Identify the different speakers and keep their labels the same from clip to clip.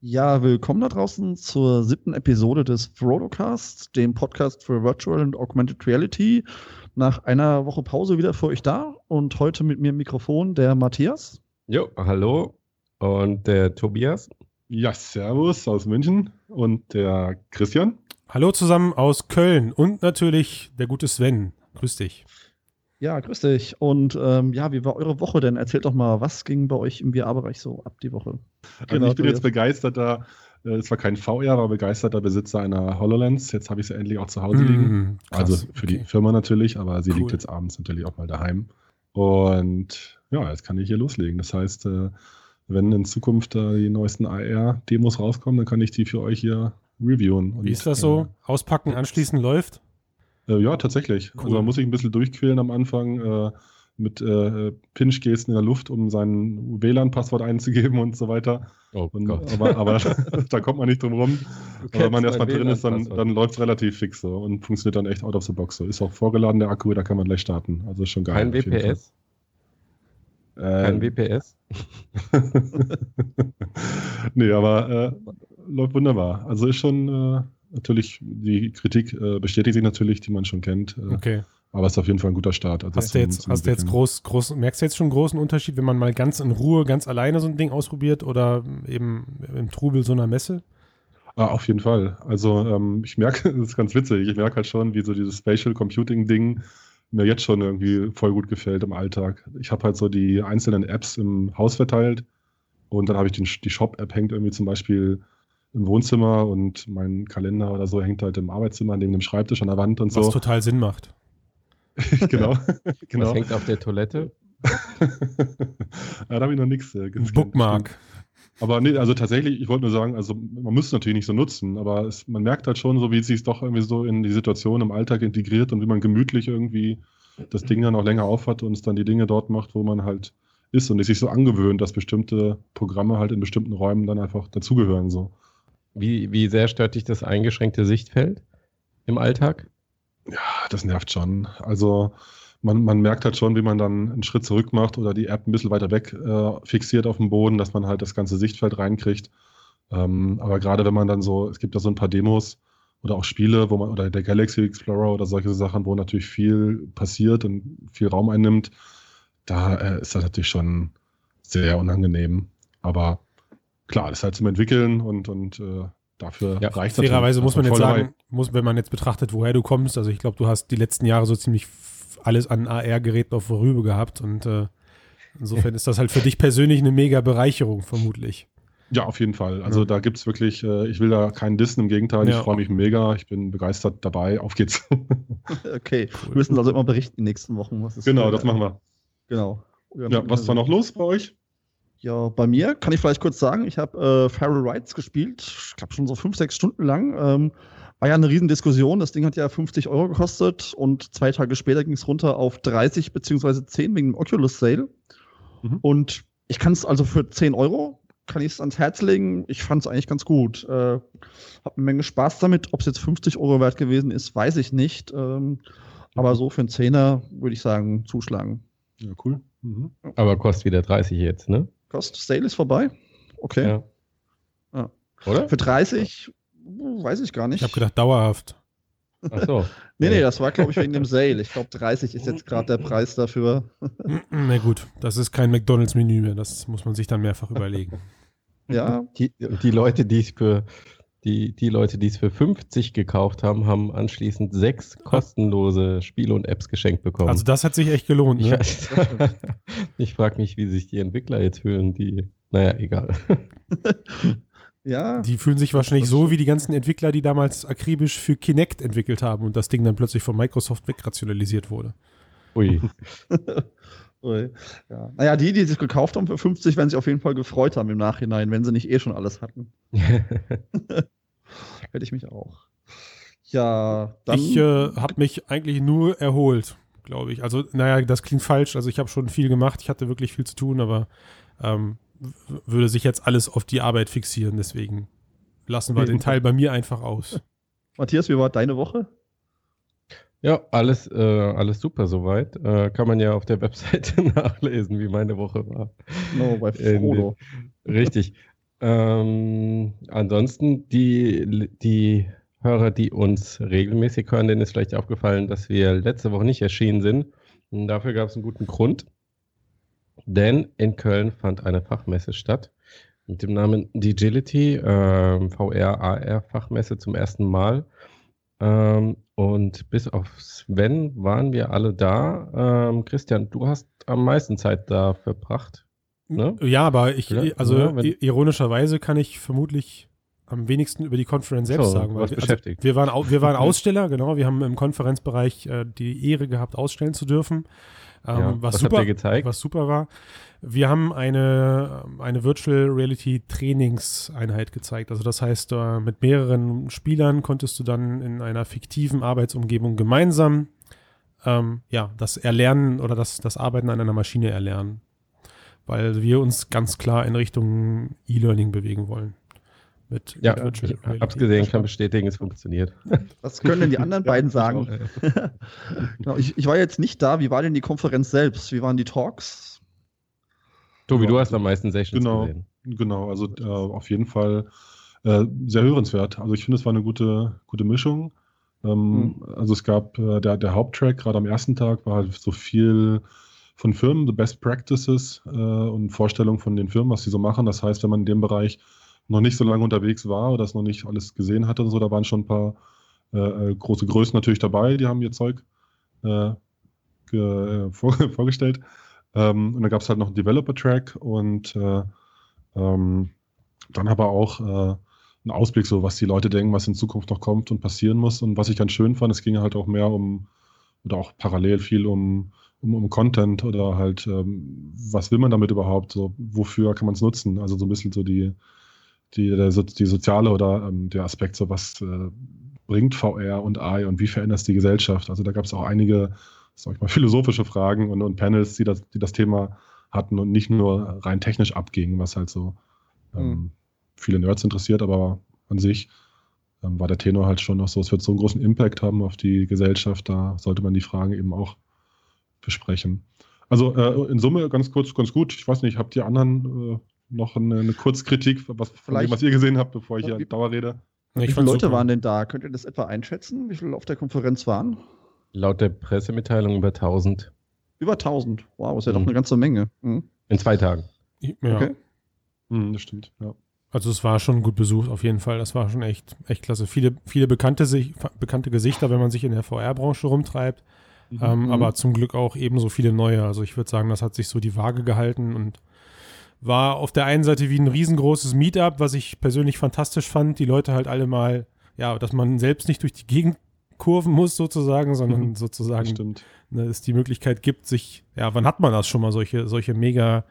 Speaker 1: Ja, willkommen da draußen zur siebten Episode des Frodocast, dem Podcast für Virtual und Augmented Reality. Nach einer Woche Pause wieder für euch da und heute mit mir im Mikrofon der Matthias.
Speaker 2: Jo, hallo und der Tobias.
Speaker 3: Ja, servus aus München und der Christian.
Speaker 4: Hallo zusammen aus Köln und natürlich der gute Sven. Grüß dich.
Speaker 1: Ja, grüß dich. Und ähm, ja, wie war eure Woche denn? Erzählt doch mal, was ging bei euch im VR-Bereich so ab die Woche?
Speaker 3: Also genau, ich bin jetzt begeisterter, äh, es war kein VR, aber begeisterter Besitzer einer HoloLens. Jetzt habe ich sie endlich auch zu Hause liegen. Mm, also für okay. die Firma natürlich, aber sie cool. liegt jetzt abends natürlich auch mal daheim. Und ja, jetzt kann ich hier loslegen. Das heißt, äh, wenn in Zukunft die neuesten AR-Demos rauskommen, dann kann ich die für euch hier reviewen.
Speaker 4: Wie ist das so? Auspacken, anschließen läuft?
Speaker 3: Äh, ja, tatsächlich. Cool. Also man muss sich ein bisschen durchquälen am Anfang äh, mit äh, Pinch-Gesten in der Luft, um sein WLAN-Passwort einzugeben und so weiter. Oh und, Gott. Aber, aber da kommt man nicht drum rum. Aber wenn man erstmal drin ist, dann, dann läuft es relativ fix so und funktioniert dann echt out of the box. So. Ist auch vorgeladen der Akku, da kann man gleich starten. Also ist schon geil.
Speaker 2: Kein WPS? Kein WPS?
Speaker 3: nee, aber äh, läuft wunderbar. Also ist schon äh, natürlich, die Kritik äh, bestätigt sich natürlich, die man schon kennt.
Speaker 4: Äh, okay.
Speaker 3: Aber es ist auf jeden Fall ein guter Start.
Speaker 4: Also hast du jetzt, hast du jetzt groß, groß, merkst du jetzt schon einen großen Unterschied, wenn man mal ganz in Ruhe, ganz alleine so ein Ding ausprobiert oder eben im Trubel so einer Messe?
Speaker 3: Ah, auf jeden Fall. Also ähm, ich merke, das ist ganz witzig, ich merke halt schon, wie so dieses Spatial Computing Ding mir jetzt schon irgendwie voll gut gefällt im Alltag. Ich habe halt so die einzelnen Apps im Haus verteilt und dann habe ich den, die Shop-App hängt irgendwie zum Beispiel im Wohnzimmer und mein Kalender oder so hängt halt im Arbeitszimmer neben dem Schreibtisch an der Wand und
Speaker 4: Was
Speaker 3: so.
Speaker 4: Was total Sinn macht.
Speaker 3: genau. genau.
Speaker 2: Was hängt auf der Toilette?
Speaker 3: ja, da habe ich noch nichts. Äh,
Speaker 4: Bookmark.
Speaker 3: Aber nee, also tatsächlich, ich wollte nur sagen, also man muss es natürlich nicht so nutzen, aber es, man merkt halt schon so, wie es sich doch irgendwie so in die Situation im Alltag integriert und wie man gemütlich irgendwie das Ding dann auch länger aufhat und es dann die Dinge dort macht, wo man halt ist und es sich so angewöhnt, dass bestimmte Programme halt in bestimmten Räumen dann einfach dazugehören. So.
Speaker 2: Wie, wie sehr stört dich das eingeschränkte Sichtfeld im Alltag?
Speaker 3: Ja, das nervt schon. Also man, man merkt halt schon, wie man dann einen Schritt zurück macht oder die App ein bisschen weiter weg äh, fixiert auf dem Boden, dass man halt das ganze Sichtfeld reinkriegt. Ähm, aber gerade wenn man dann so, es gibt ja so ein paar Demos oder auch Spiele, wo man, oder der Galaxy Explorer oder solche Sachen, wo natürlich viel passiert und viel Raum einnimmt, da äh, ist das natürlich schon sehr unangenehm. Aber klar, das ist halt zum Entwickeln und, und äh, dafür
Speaker 4: ja, reicht es. Fairerweise muss man jetzt sagen, muss, wenn man jetzt betrachtet, woher du kommst, also ich glaube, du hast die letzten Jahre so ziemlich alles an AR-Geräten auf vorüber gehabt und äh, insofern ist das halt für dich persönlich eine mega Bereicherung, vermutlich.
Speaker 3: Ja, auf jeden Fall. Also ja. da gibt es wirklich, äh, ich will da keinen Dissen, im Gegenteil, ja. ich freue mich mega, ich bin begeistert dabei, auf geht's.
Speaker 1: okay, cool. wir müssen also immer berichten in den nächsten Wochen.
Speaker 3: Was genau, das machen wir.
Speaker 1: Genau.
Speaker 3: Ja, was war noch los bei euch?
Speaker 1: Ja, bei mir kann ich vielleicht kurz sagen, ich habe äh, Feral Rights gespielt, ich glaube schon so fünf, sechs Stunden lang. Ähm, war ja eine Riesendiskussion. Das Ding hat ja 50 Euro gekostet und zwei Tage später ging es runter auf 30 beziehungsweise 10 wegen dem Oculus Sale. Mhm. Und ich kann es also für 10 Euro, kann ich es ans Herz legen. Ich fand es eigentlich ganz gut. Äh, hab eine Menge Spaß damit. Ob es jetzt 50 Euro wert gewesen ist, weiß ich nicht. Ähm, aber so für einen Zehner würde ich sagen, zuschlagen.
Speaker 3: Ja, cool.
Speaker 2: Mhm. Aber kostet wieder 30 jetzt, ne?
Speaker 1: Kost Sale ist vorbei. Okay. Ja. Ja. Oder? Für 30 weiß ich gar nicht.
Speaker 4: Ich habe gedacht, dauerhaft.
Speaker 1: Ach so. nee, nee, das war, glaube ich, wegen dem Sale. Ich glaube, 30 ist jetzt gerade der Preis dafür.
Speaker 4: Na gut, das ist kein McDonalds-Menü mehr. Das muss man sich dann mehrfach überlegen.
Speaker 2: Ja. Die, die Leute, die es für die, die Leute, die es für 50 gekauft haben, haben anschließend sechs kostenlose Spiele und Apps geschenkt bekommen.
Speaker 4: Also das hat sich echt gelohnt. Ne?
Speaker 2: Ich, ich frage mich, wie sich die Entwickler jetzt fühlen, die, naja, egal.
Speaker 4: Ja. Die fühlen sich wahrscheinlich so wie die ganzen Entwickler, die damals akribisch für Kinect entwickelt haben und das Ding dann plötzlich von Microsoft wegrationalisiert wurde.
Speaker 2: Ui.
Speaker 1: Ja. Naja, die, die sich gekauft haben für 50, werden sich auf jeden Fall gefreut haben im Nachhinein, wenn sie nicht eh schon alles hatten. Hätte ich mich auch. Ja,
Speaker 4: dann. Ich äh, habe mich eigentlich nur erholt, glaube ich. Also, naja, das klingt falsch. Also, ich habe schon viel gemacht. Ich hatte wirklich viel zu tun, aber ähm, würde sich jetzt alles auf die Arbeit fixieren. Deswegen lassen wir den Teil bei mir einfach aus.
Speaker 1: Matthias, wie war deine Woche?
Speaker 2: Ja, alles, äh, alles super soweit. Äh, kann man ja auf der Webseite nachlesen, wie meine Woche war.
Speaker 1: No, bei Frodo.
Speaker 2: Richtig. ähm, ansonsten die, die Hörer, die uns regelmäßig hören, denen ist vielleicht aufgefallen, dass wir letzte Woche nicht erschienen sind. Und dafür gab es einen guten Grund. Denn in Köln fand eine Fachmesse statt mit dem Namen Digility, äh, VR-AR-Fachmesse zum ersten Mal. Ähm, und bis auf Sven waren wir alle da. Ähm, Christian, du hast am meisten Zeit da verbracht.
Speaker 4: Ne? Ja, aber ich, also ja, ironischerweise kann ich vermutlich am wenigsten über die Konferenz selbst so, sagen. Weil wir, also wir, waren, wir waren Aussteller, genau. Wir haben im Konferenzbereich äh, die Ehre gehabt, ausstellen zu dürfen. Ähm, ja, was, super, was super war. Wir haben eine, eine Virtual Reality Trainingseinheit gezeigt. Also das heißt, äh, mit mehreren Spielern konntest du dann in einer fiktiven Arbeitsumgebung gemeinsam ähm, ja, das Erlernen oder das, das Arbeiten an einer Maschine erlernen. Weil wir uns ganz klar in Richtung E-Learning bewegen wollen.
Speaker 2: Mit, ja, mit ich hab's gesehen, kann bestätigen, es funktioniert.
Speaker 1: Was können denn die anderen beiden sagen? genau, ich, ich war jetzt nicht da. Wie war denn die Konferenz selbst? Wie waren die Talks?
Speaker 2: Tobi, du hast am meisten Sessions
Speaker 3: genau, gesehen. Genau, also äh, auf jeden Fall äh, sehr hörenswert. Also ich finde, es war eine gute, gute Mischung. Ähm, mhm. Also es gab äh, der, der Haupttrack, gerade am ersten Tag, war halt so viel von Firmen, the best practices äh, und Vorstellungen von den Firmen, was sie so machen. Das heißt, wenn man in dem Bereich noch nicht so lange unterwegs war oder das noch nicht alles gesehen hatte und so, da waren schon ein paar äh, äh, große Größen natürlich dabei, die haben ihr Zeug vor, vorgestellt. Ähm, und dann gab es halt noch einen Developer-Track und äh, ähm, dann aber auch äh, einen Ausblick, so was die Leute denken, was in Zukunft noch kommt und passieren muss. Und was ich ganz schön fand, es ging halt auch mehr um, oder auch parallel viel um, um, um Content oder halt, ähm, was will man damit überhaupt? So, wofür kann man es nutzen? Also so ein bisschen so die, die, der, die soziale oder ähm, der Aspekt, so was äh, bringt VR und AI und wie verändert es die Gesellschaft? Also da gab es auch einige sag ich mal, philosophische Fragen und, und Panels, die das, die das Thema hatten und nicht nur rein technisch abgingen, was halt so ähm, mhm. viele Nerds interessiert, aber an sich ähm, war der Tenor halt schon noch so, es wird so einen großen Impact haben auf die Gesellschaft, da sollte man die Fragen eben auch besprechen. Also äh, in Summe ganz kurz, ganz gut. Ich weiß nicht, habt ihr anderen äh, noch eine, eine Kurzkritik, was, dem, was ihr gesehen habt, bevor ich hier Dauer rede?
Speaker 1: Wie viele Leute super. waren denn da? Könnt ihr das etwa einschätzen, wie viele auf der Konferenz waren?
Speaker 2: Laut der Pressemitteilung über 1000.
Speaker 1: Über 1000. Wow, ist ja mhm. doch eine ganze Menge.
Speaker 2: Mhm. In zwei Tagen.
Speaker 4: Ja. Okay.
Speaker 3: Mhm, das stimmt, ja.
Speaker 4: Also es war schon gut besucht, auf jeden Fall. Das war schon echt, echt klasse. Viele, viele bekannte, bekannte Gesichter, wenn man sich in der VR-Branche rumtreibt. Mhm. Ähm, mhm. aber zum Glück auch ebenso viele neue. Also ich würde sagen, das hat sich so die Waage gehalten und war auf der einen Seite wie ein riesengroßes Meetup, was ich persönlich fantastisch fand. Die Leute halt alle mal, ja, dass man selbst nicht durch die Gegend kurven muss sozusagen, sondern mhm. sozusagen ne, es die Möglichkeit gibt, sich, ja, wann hat man das schon mal, solche, solche mega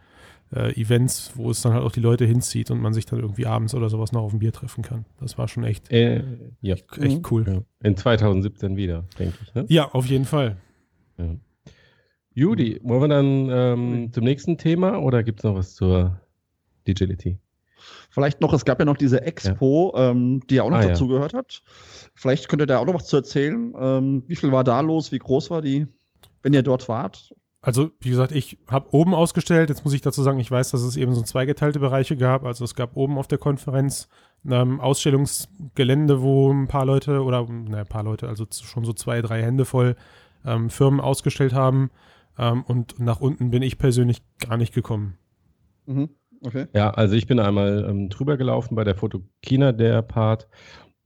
Speaker 4: äh, Events, wo es dann halt auch die Leute hinzieht und man sich dann irgendwie abends oder sowas noch auf ein Bier treffen kann. Das war schon echt,
Speaker 2: äh, ja. echt mhm. cool. Ja. In 2017 wieder, denke ich. Ne?
Speaker 4: Ja, auf jeden Fall. Ja.
Speaker 2: Judy, wollen wir dann ähm, zum nächsten Thema oder gibt es noch was zur Digility?
Speaker 1: Vielleicht noch, es gab ja noch diese Expo, ja. ähm, die ja auch noch ah, dazu gehört hat. Vielleicht könnt ihr da auch noch was zu erzählen. Ähm, wie viel war da los? Wie groß war die, wenn ihr dort wart?
Speaker 4: Also, wie gesagt, ich habe oben ausgestellt. Jetzt muss ich dazu sagen, ich weiß, dass es eben so zweigeteilte Bereiche gab. Also es gab oben auf der Konferenz ein ähm, Ausstellungsgelände, wo ein paar Leute oder ne, ein paar Leute, also schon so zwei, drei Hände voll ähm, Firmen ausgestellt haben. Ähm, und nach unten bin ich persönlich gar nicht gekommen.
Speaker 2: Mhm. Okay. Ja, also ich bin einmal ähm, drüber gelaufen bei der Fotokina, der Part.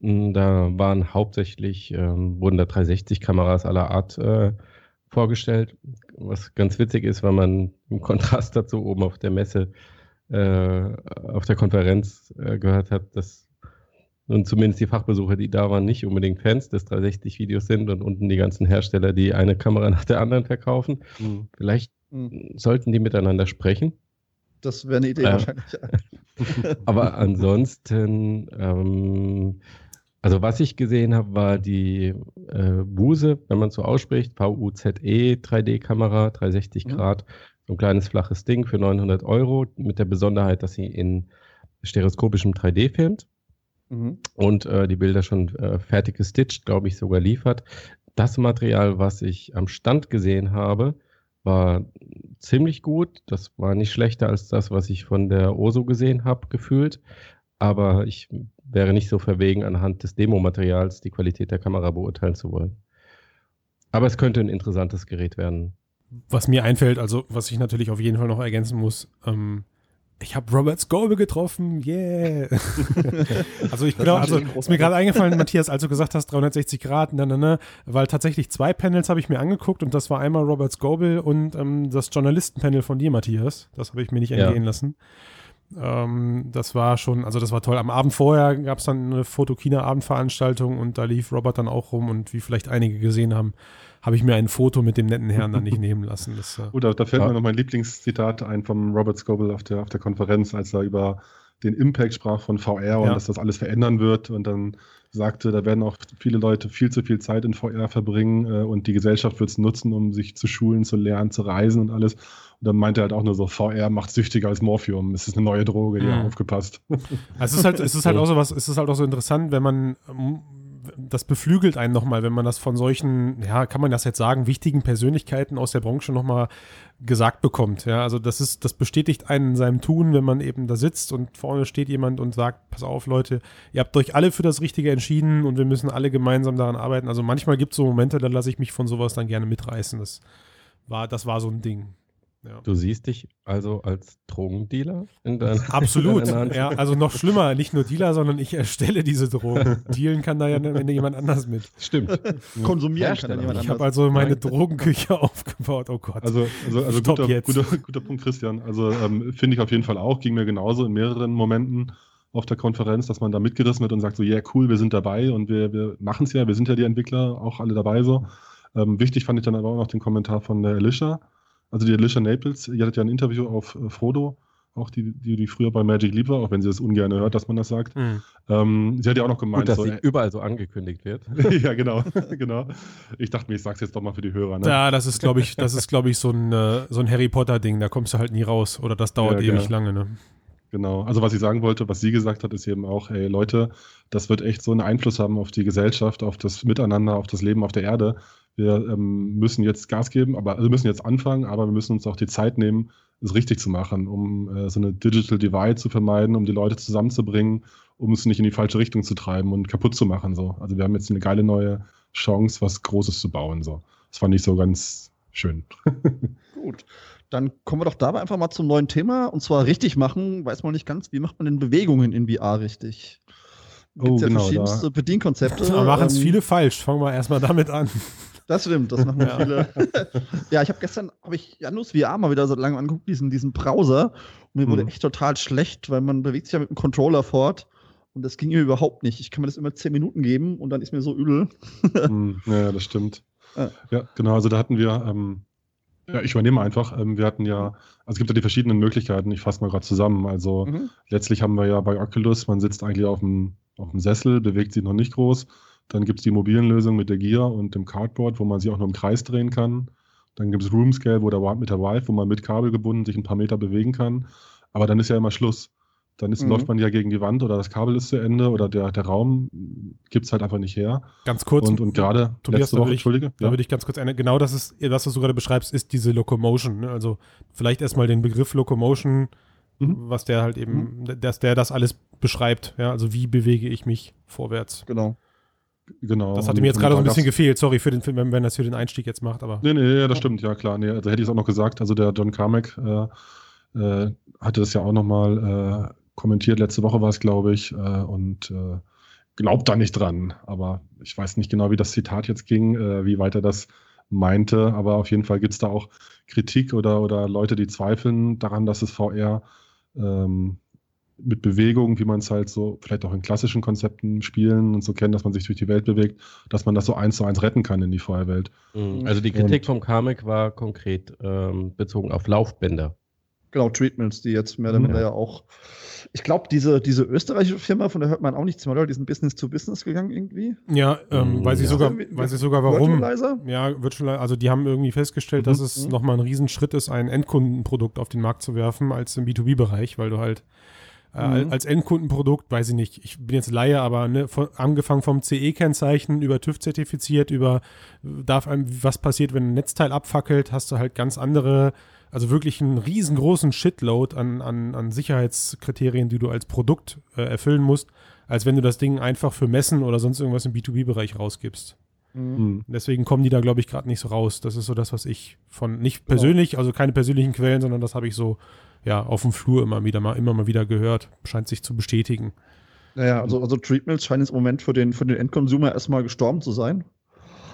Speaker 2: Hm, da waren hauptsächlich, ähm, wurden da 360-Kameras aller Art äh, vorgestellt. Was ganz witzig ist, weil man im Kontrast dazu oben auf der Messe, äh, auf der Konferenz äh, gehört hat, dass nun zumindest die Fachbesucher, die da waren, nicht unbedingt Fans des 360-Videos sind und unten die ganzen Hersteller, die eine Kamera nach der anderen verkaufen. Mhm. Vielleicht mhm. sollten die miteinander sprechen.
Speaker 1: Das wäre eine Idee äh, wahrscheinlich.
Speaker 2: aber ansonsten ähm, also was ich gesehen habe, war die äh, Buse, wenn man so ausspricht, VUZE 3D-Kamera, 360 mhm. Grad, so ein kleines flaches Ding für 900 Euro, mit der Besonderheit, dass sie in stereoskopischem 3D filmt mhm. und äh, die Bilder schon äh, fertig gestitcht, glaube ich, sogar liefert. Das Material, was ich am Stand gesehen habe, war ziemlich gut. Das war nicht schlechter als das, was ich von der OSO gesehen habe, gefühlt. aber ich wäre nicht so verwegen, anhand des Demomaterials die Qualität der Kamera beurteilen zu wollen. Aber es könnte ein interessantes Gerät werden.
Speaker 4: Was mir einfällt, also was ich natürlich auf jeden Fall noch ergänzen muss, ähm, ich habe Robert Scoble getroffen, yeah. also ich glaube, also ist mir gerade eingefallen, Matthias, als du gesagt hast 360 Grad, na, na, na, weil tatsächlich zwei Panels habe ich mir angeguckt und das war einmal Robert Scoble und ähm, das Journalistenpanel von dir, Matthias. Das habe ich mir nicht entgehen ja. lassen. Ähm, das war schon, also das war toll. Am Abend vorher gab es dann eine Fotokina-Abendveranstaltung und da lief Robert dann auch rum und wie vielleicht einige gesehen haben, habe ich mir ein Foto mit dem netten Herrn dann nicht nehmen lassen. Das,
Speaker 3: äh, oh, da, da fällt ja. mir noch mein Lieblingszitat ein vom Robert Scoble auf der, auf der Konferenz, als er über den Impact sprach von VR und ja. dass das alles verändern wird und dann sagte, da werden auch viele Leute viel zu viel Zeit in VR verbringen äh, und die Gesellschaft wird es nutzen, um sich zu schulen, zu lernen, zu reisen und alles. Und dann meinte er halt auch nur so, VR macht süchtiger als Morphium. Es ist eine neue Droge, ja, mhm. aufgepasst.
Speaker 4: Also es ist halt, es ist halt auch so was, es ist halt auch so interessant, wenn man das beflügelt einen nochmal, wenn man das von solchen, ja, kann man das jetzt sagen, wichtigen Persönlichkeiten aus der Branche nochmal gesagt bekommt. Ja, also das ist, das bestätigt einen in seinem Tun, wenn man eben da sitzt und vorne steht jemand und sagt, pass auf, Leute, ihr habt euch alle für das Richtige entschieden und wir müssen alle gemeinsam daran arbeiten. Also manchmal gibt es so Momente, da lasse ich mich von sowas dann gerne mitreißen. Das war, das war so ein Ding.
Speaker 2: Ja. Du siehst dich also als Drogendealer
Speaker 4: in deiner Absolut. In ja, also noch schlimmer, nicht nur Dealer, sondern ich erstelle diese Drogen. Dealen kann da ja jemand anders mit.
Speaker 2: Stimmt.
Speaker 4: Konsumieren kann jemand anders. Ich habe also meine Drogenküche aufgebaut. Oh Gott.
Speaker 3: Also, also, also guter, guter, guter, Punkt, Christian. Also ähm, finde ich auf jeden Fall auch, ging mir genauso in mehreren Momenten auf der Konferenz, dass man da mitgerissen wird und sagt so, ja, yeah, cool, wir sind dabei und wir, wir machen es ja, wir sind ja die Entwickler, auch alle dabei so. Ähm, wichtig fand ich dann aber auch noch den Kommentar von der Alicia, also die Alicia Naples, ihr hattet ja ein Interview auf äh, Frodo, auch die, die, die früher bei Magic Leap war, auch wenn sie das ungern hört, dass man das sagt. Mhm. Ähm, sie hat ja auch noch gemeint,
Speaker 2: Gut, dass so, sie äh, überall so angekündigt wird.
Speaker 3: ja, genau, genau. Ich dachte mir, ich sag's jetzt doch mal für die Hörer.
Speaker 4: Ne? Ja, das ist, glaube ich, das ist, glaube ich, so ein, äh, so ein Harry Potter-Ding. Da kommst du halt nie raus. Oder das dauert ja, ewig genau. lange, ne?
Speaker 3: Genau. Also was ich sagen wollte, was sie gesagt hat, ist eben auch, ey Leute, das wird echt so einen Einfluss haben auf die Gesellschaft, auf das Miteinander, auf das Leben auf der Erde wir ähm, müssen jetzt Gas geben, aber also müssen jetzt anfangen, aber wir müssen uns auch die Zeit nehmen, es richtig zu machen, um äh, so eine Digital Divide zu vermeiden, um die Leute zusammenzubringen, um es nicht in die falsche Richtung zu treiben und kaputt zu machen. So. Also wir haben jetzt eine geile neue Chance, was Großes zu bauen. So. Das fand ich so ganz schön.
Speaker 1: Gut. Dann kommen wir doch dabei einfach mal zum neuen Thema und zwar richtig machen. Weiß man nicht ganz, wie macht man denn Bewegungen in VR richtig? Gibt oh, ja genau, verschiedenste da. Bedienkonzepte.
Speaker 4: Da machen es ähm, viele falsch. Fangen wir erstmal damit an.
Speaker 1: Das stimmt, das machen ja. viele. ja, ich habe gestern, habe ich Janus VR mal wieder so lange angeguckt, diesen, diesen Browser. Und mir mhm. wurde echt total schlecht, weil man bewegt sich ja mit dem Controller fort. Und das ging mir überhaupt nicht. Ich kann mir das immer zehn Minuten geben und dann ist mir so übel.
Speaker 3: mhm, ja, das stimmt. Ja. ja, genau. Also da hatten wir, ähm, ja, ich übernehme einfach. Ähm, wir hatten ja, also es gibt ja die verschiedenen Möglichkeiten. Ich fasse mal gerade zusammen. Also mhm. letztlich haben wir ja bei Oculus, man sitzt eigentlich auf dem, auf dem Sessel, bewegt sich noch nicht groß. Dann gibt es die mobilen Lösungen mit der Gear und dem Cardboard, wo man sich auch nur im Kreis drehen kann. Dann gibt es Room Scale, wo der mit der Vive, wo man mit Kabel gebunden sich ein paar Meter bewegen kann. Aber dann ist ja immer Schluss. Dann ist, mhm. läuft man ja gegen die Wand oder das Kabel ist zu Ende oder der, der Raum gibt es halt einfach nicht her.
Speaker 4: Ganz kurz.
Speaker 3: Und, und gerade
Speaker 4: letzte Woche, ich, Entschuldige. Da ja. würde ich ganz kurz ändern. Genau das ist, das, was du gerade beschreibst, ist diese Locomotion. Ne? Also vielleicht erstmal den Begriff Locomotion, mhm. was der halt eben, mhm. dass der das alles beschreibt. Ja? Also wie bewege ich mich vorwärts.
Speaker 1: Genau.
Speaker 3: Genau.
Speaker 4: Das hatte mir jetzt gerade so ein bisschen gefehlt. Sorry für den Film, wenn, wenn das für den Einstieg jetzt macht, aber.
Speaker 3: Nee, nee, ja, das stimmt, ja klar. Nee, also hätte ich es auch noch gesagt. Also der John Carmack äh, äh, hatte das ja auch nochmal äh, kommentiert. Letzte Woche war es, glaube ich, äh, und äh, glaubt da nicht dran. Aber ich weiß nicht genau, wie das Zitat jetzt ging, äh, wie weit er das meinte. Aber auf jeden Fall gibt es da auch Kritik oder, oder Leute, die zweifeln daran, dass es VR ähm, mit Bewegung, wie man es halt so vielleicht auch in klassischen Konzepten spielen und so kennt, dass man sich durch die Welt bewegt, dass man das so eins zu eins retten kann in die Feuerwelt.
Speaker 2: Mhm. Also die Kritik und, vom Kamek war konkret ähm, bezogen auf Laufbänder.
Speaker 1: Genau, Treatments, die jetzt mehr oder mhm. weniger ja auch. Ich glaube, diese, diese österreichische Firma, von der hört man auch nichts mehr, oder? Die sind Business to Business gegangen irgendwie.
Speaker 4: Ja, ähm, mhm, weiß, ich sogar, weiß ich sogar warum. Virtualizer? Ja, Virtualizer. Also die haben irgendwie festgestellt, mhm. dass es mhm. nochmal ein Riesenschritt ist, ein Endkundenprodukt auf den Markt zu werfen, als im B2B-Bereich, weil du halt äh, mhm. als Endkundenprodukt, weiß ich nicht, ich bin jetzt Laie, aber ne, von, angefangen vom CE-Kennzeichen über TÜV zertifiziert, über darf einem, was passiert, wenn ein Netzteil abfackelt, hast du halt ganz andere also wirklich einen riesengroßen Shitload an, an, an Sicherheitskriterien, die du als Produkt äh, erfüllen musst, als wenn du das Ding einfach für Messen oder sonst irgendwas im B2B-Bereich rausgibst. Mhm. Deswegen kommen die da, glaube ich, gerade nicht so raus. Das ist so das, was ich von, nicht genau. persönlich, also keine persönlichen Quellen, sondern das habe ich so, ja, auf dem Flur immer wieder mal, immer mal wieder gehört. Scheint sich zu bestätigen.
Speaker 1: Naja, also, also Treatments scheinen jetzt im Moment für den, für den Endconsumer erstmal gestorben zu sein.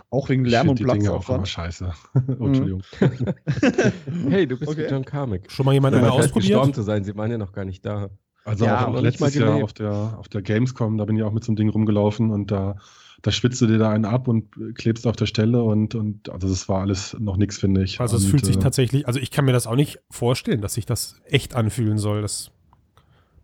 Speaker 1: Auch wegen Lärm und Platz.
Speaker 3: auch immer scheiße. oh, Entschuldigung.
Speaker 2: hey, du bist okay. John Carmack.
Speaker 4: Schon mal jemand ja, ausprobiert?
Speaker 2: gestorben zu sein, sie waren ja noch gar nicht da.
Speaker 3: Also ja, auch letztes Jahr auf der, auf der Gamescom, da bin ich auch mit so einem Ding rumgelaufen und da, da schwitzt du dir da einen ab und klebst auf der Stelle und, und also das war alles noch nichts, finde ich.
Speaker 4: Also
Speaker 3: es
Speaker 4: fühlt sich äh, tatsächlich, also ich kann mir das auch nicht vorstellen, dass sich das echt anfühlen soll. Das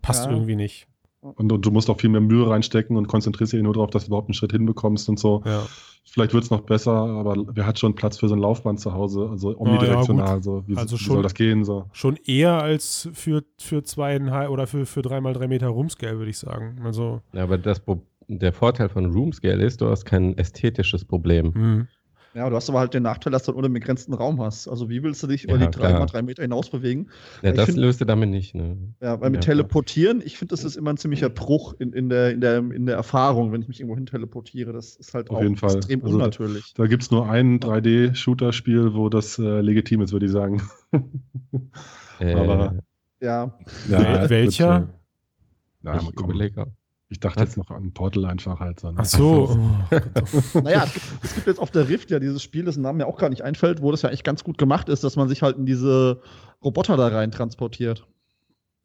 Speaker 4: passt ja. irgendwie nicht.
Speaker 3: Und, und, du musst auch viel mehr Mühe reinstecken und konzentrierst dich nur darauf, dass du überhaupt einen Schritt hinbekommst und so. Ja. Vielleicht wird es noch besser, aber wer hat schon Platz für so ein Laufband zu Hause? Also omnidirektional. Ja, so. Wie,
Speaker 4: also
Speaker 3: wie
Speaker 4: schon,
Speaker 3: soll das gehen? So?
Speaker 4: Schon eher als für, für zweieinhalb oder für, für dreimal drei Meter Roomscale, würde ich sagen. Also,
Speaker 2: ja, aber das, der Vorteil von Roomscale ist, du hast kein ästhetisches Problem. Mhm.
Speaker 1: Ja, du hast aber halt den Nachteil, dass du einen unbegrenzten Raum hast. Also wie willst du dich über die drei mal drei Meter hinaus bewegen?
Speaker 2: Ja, das find, löst du damit nicht. Ne?
Speaker 1: Ja, weil mit ja, Teleportieren, ich finde, das ist immer ein ziemlicher Bruch in, in, der, in, der, in der Erfahrung, wenn ich mich irgendwo hin teleportiere. Das ist halt
Speaker 3: Auf auch jeden Fall.
Speaker 1: extrem also unnatürlich.
Speaker 3: Da, da gibt es nur ein 3D-Shooter-Spiel, wo das äh, legitim ist, würde ich sagen.
Speaker 1: äh, aber ja.
Speaker 4: ja welcher?
Speaker 3: Na, ich überlege ich dachte Was? jetzt noch an Portal einfach halt. So,
Speaker 4: ne? Ach so.
Speaker 1: Oh, naja, es gibt, es gibt, jetzt auf der Rift ja dieses Spiel, dessen Namen mir auch gar nicht einfällt, wo das ja eigentlich ganz gut gemacht ist, dass man sich halt in diese Roboter da rein transportiert.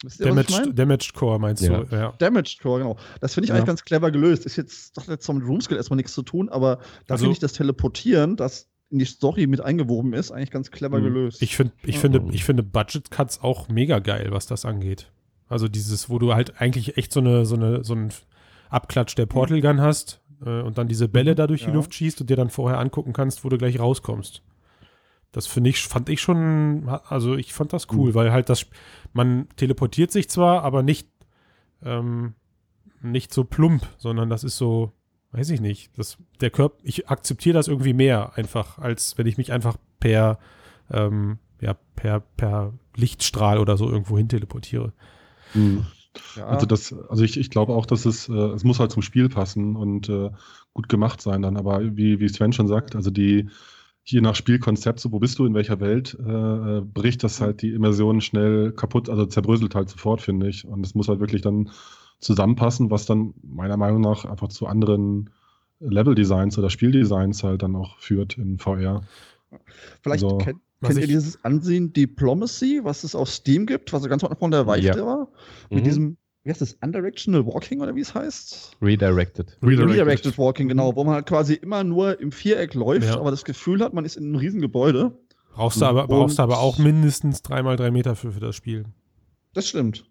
Speaker 4: Ihr, Damaged, Damaged, Core meinst ja. du?
Speaker 1: Ja. Damaged Core, genau. Das finde ich ja. eigentlich ganz clever gelöst. Ist jetzt, das hat jetzt mit Roomskill erstmal nichts zu tun, aber da also, finde ich das Teleportieren, das in die Story mit eingewoben ist, eigentlich ganz clever mhm. gelöst.
Speaker 4: Ich, find, ich, finde, ich finde Budget Cuts auch mega geil, was das angeht. Also dieses, wo du halt eigentlich echt so eine, so eine, so ein Abklatsch der Portal Gun hast äh, und dann diese Bälle da durch ja. die Luft schießt und dir dann vorher angucken kannst, wo du gleich rauskommst. Das finde ich, fand ich schon, also ich fand das cool, mhm. weil halt das, man teleportiert sich zwar, aber nicht, ähm, nicht so plump, sondern das ist so, weiß ich nicht, das, der Körper, ich akzeptiere das irgendwie mehr einfach, als wenn ich mich einfach per, ähm, ja, per, per Lichtstrahl oder so irgendwo hin teleportiere.
Speaker 3: Mhm. Ja. Also das, also ich, ich glaube auch, dass es, äh, es muss halt zum Spiel passen und äh, gut gemacht sein dann. Aber wie, wie Sven schon sagt, also die, je nach Spielkonzept, so wo bist du, in welcher Welt, äh, äh bricht das halt die Immersion schnell kaputt, also zerbröselt halt sofort, finde ich. Und es muss halt wirklich dann zusammenpassen, was dann meiner Meinung nach einfach zu anderen Level-Designs oder Spieldesigns halt dann auch führt in VR.
Speaker 1: Vielleicht also, kennt, Kennt ihr dieses Ansehen Diplomacy, was es auf Steam gibt, was so ganz am Anfang der Weichte ja. war? Mit mhm. diesem, wie heißt das, Undirectional Walking oder wie es heißt?
Speaker 2: Redirected.
Speaker 1: Redirected, Redirected Walking, genau, wo man halt quasi immer nur im Viereck läuft, ja. aber das Gefühl hat, man ist in einem Riesengebäude.
Speaker 4: Brauchst du aber, brauchst du aber auch mindestens dreimal drei Meter für, für das Spiel.
Speaker 1: Das stimmt.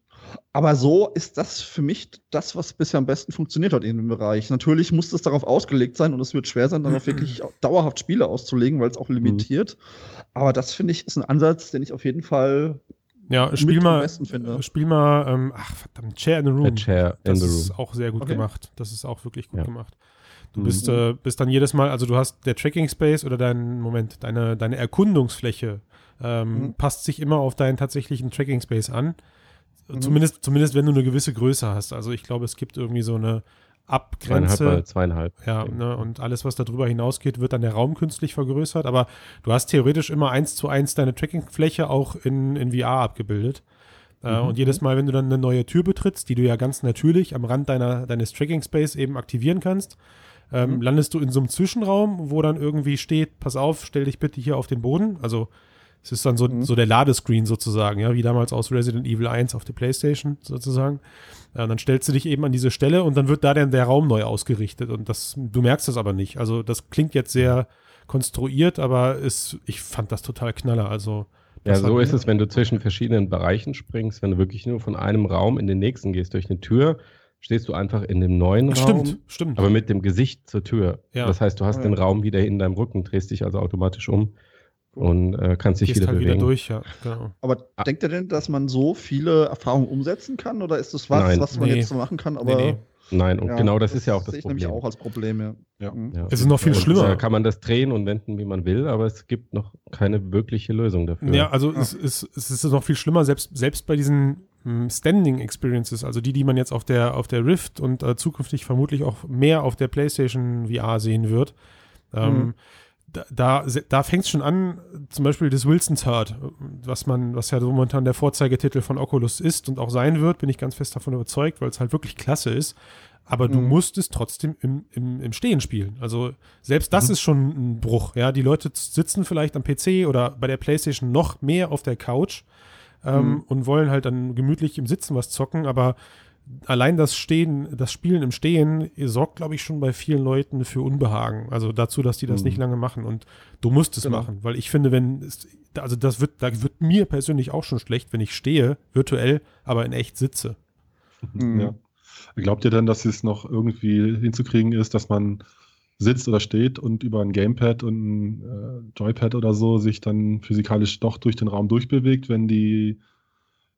Speaker 1: Aber so ist das für mich das, was bisher am besten funktioniert hat in dem Bereich. Natürlich muss das darauf ausgelegt sein und es wird schwer sein, darauf wirklich dauerhaft Spiele auszulegen, weil es auch limitiert. Aber das finde ich ist ein Ansatz, den ich auf jeden Fall
Speaker 4: ja, spiel mal, spiel mal, ähm, ach verdammt, Chair in the Room.
Speaker 2: Chair
Speaker 4: das
Speaker 2: in the
Speaker 4: ist auch sehr gut okay. gemacht. Das ist auch wirklich gut ja. gemacht. Du bist, mhm. äh, bist dann jedes Mal, also du hast der Tracking Space oder dein, Moment, deine, deine Erkundungsfläche ähm, mhm. passt sich immer auf deinen tatsächlichen Tracking Space an. Mhm. Zumindest, zumindest wenn du eine gewisse Größe hast. Also ich glaube, es gibt irgendwie so eine Abgrenze.
Speaker 2: Zweieinhalb, zweieinhalb.
Speaker 4: Ja, ne, und alles, was darüber hinausgeht, wird dann der Raum künstlich vergrößert. Aber du hast theoretisch immer eins zu eins deine Trackingfläche auch in, in VR abgebildet. Äh, mhm. Und jedes Mal, wenn du dann eine neue Tür betrittst, die du ja ganz natürlich am Rand deiner, deines Tracking Space eben aktivieren kannst, ähm, mhm. landest du in so einem Zwischenraum, wo dann irgendwie steht, pass auf, stell dich bitte hier auf den Boden. Also es ist dann so, mhm. so der Ladescreen sozusagen, ja, wie damals aus Resident Evil 1 auf der Playstation sozusagen. Ja, dann stellst du dich eben an diese Stelle und dann wird da dann der Raum neu ausgerichtet und das, du merkst das aber nicht. Also das klingt jetzt sehr konstruiert, aber ist, ich fand das total knaller. Also
Speaker 2: ja, so ist es, wenn du zwischen verschiedenen Bereichen springst, wenn du wirklich nur von einem Raum in den nächsten gehst durch eine Tür, stehst du einfach in dem neuen
Speaker 4: Raum. Stimmt, stimmt.
Speaker 2: Aber mit dem Gesicht zur Tür. Ja. Das heißt, du hast ja. den Raum wieder in deinem Rücken, drehst dich also automatisch um und äh, kannst dich wieder halt bewegen. Wieder
Speaker 4: durch, ja, genau.
Speaker 1: Aber ah. denkt ihr denn, dass man so viele Erfahrungen umsetzen kann oder ist das was, Nein. was man nee. jetzt so machen kann? Aber nee, nee.
Speaker 2: Nein, und
Speaker 1: Ja,
Speaker 2: genau das, ist ja auch das
Speaker 1: sehe ich
Speaker 2: Problem.
Speaker 1: nämlich auch als Problem, ja.
Speaker 3: Ja.
Speaker 1: Mhm.
Speaker 2: Ja.
Speaker 4: Es ist noch viel
Speaker 2: Und,
Speaker 4: schlimmer.
Speaker 2: Da kann man das drehen und wenden, wie man will, aber es gibt noch keine wirkliche Lösung dafür.
Speaker 4: Ja, also Es, ist, es ist noch viel schlimmer, selbst, selbst bei diesen hm, Standing Experiences, also die, die man jetzt auf der, auf der Rift und äh, zukünftig vermutlich auch mehr auf der PlayStation VR sehen wird. Ähm,
Speaker 1: Mhm.
Speaker 4: Da, da, da fängt es schon an, zum Beispiel das Wilson's Herd, was man, was ja momentan der Vorzeigetitel von Oculus ist und auch sein wird, bin ich ganz fest davon überzeugt, weil es halt wirklich klasse ist. Aber du
Speaker 1: Mhm.
Speaker 4: musst es trotzdem im, im, im Stehen spielen. Also selbst das
Speaker 3: Mhm.
Speaker 4: ist schon ein Bruch. Ja, die Leute sitzen vielleicht am PC oder bei der PlayStation noch mehr auf der Couch ähm,
Speaker 1: Mhm.
Speaker 4: und wollen halt dann gemütlich im Sitzen was zocken, aber allein das Stehen, das Spielen im Stehen sorgt, glaube ich, schon bei vielen Leuten für Unbehagen. Also dazu, dass die das
Speaker 3: Mhm.
Speaker 4: nicht lange machen. Und du musst es
Speaker 1: Genau.
Speaker 4: machen, weil ich finde, wenn es, also das wird, da wird mir persönlich auch schon schlecht, wenn ich stehe, virtuell, aber in echt sitze.
Speaker 1: Mhm.
Speaker 3: Ja. Glaubt ihr denn, dass es noch irgendwie hinzukriegen ist, dass man sitzt oder steht und über ein Gamepad und ein äh, Joypad oder so sich dann physikalisch doch durch den Raum durchbewegt, wenn die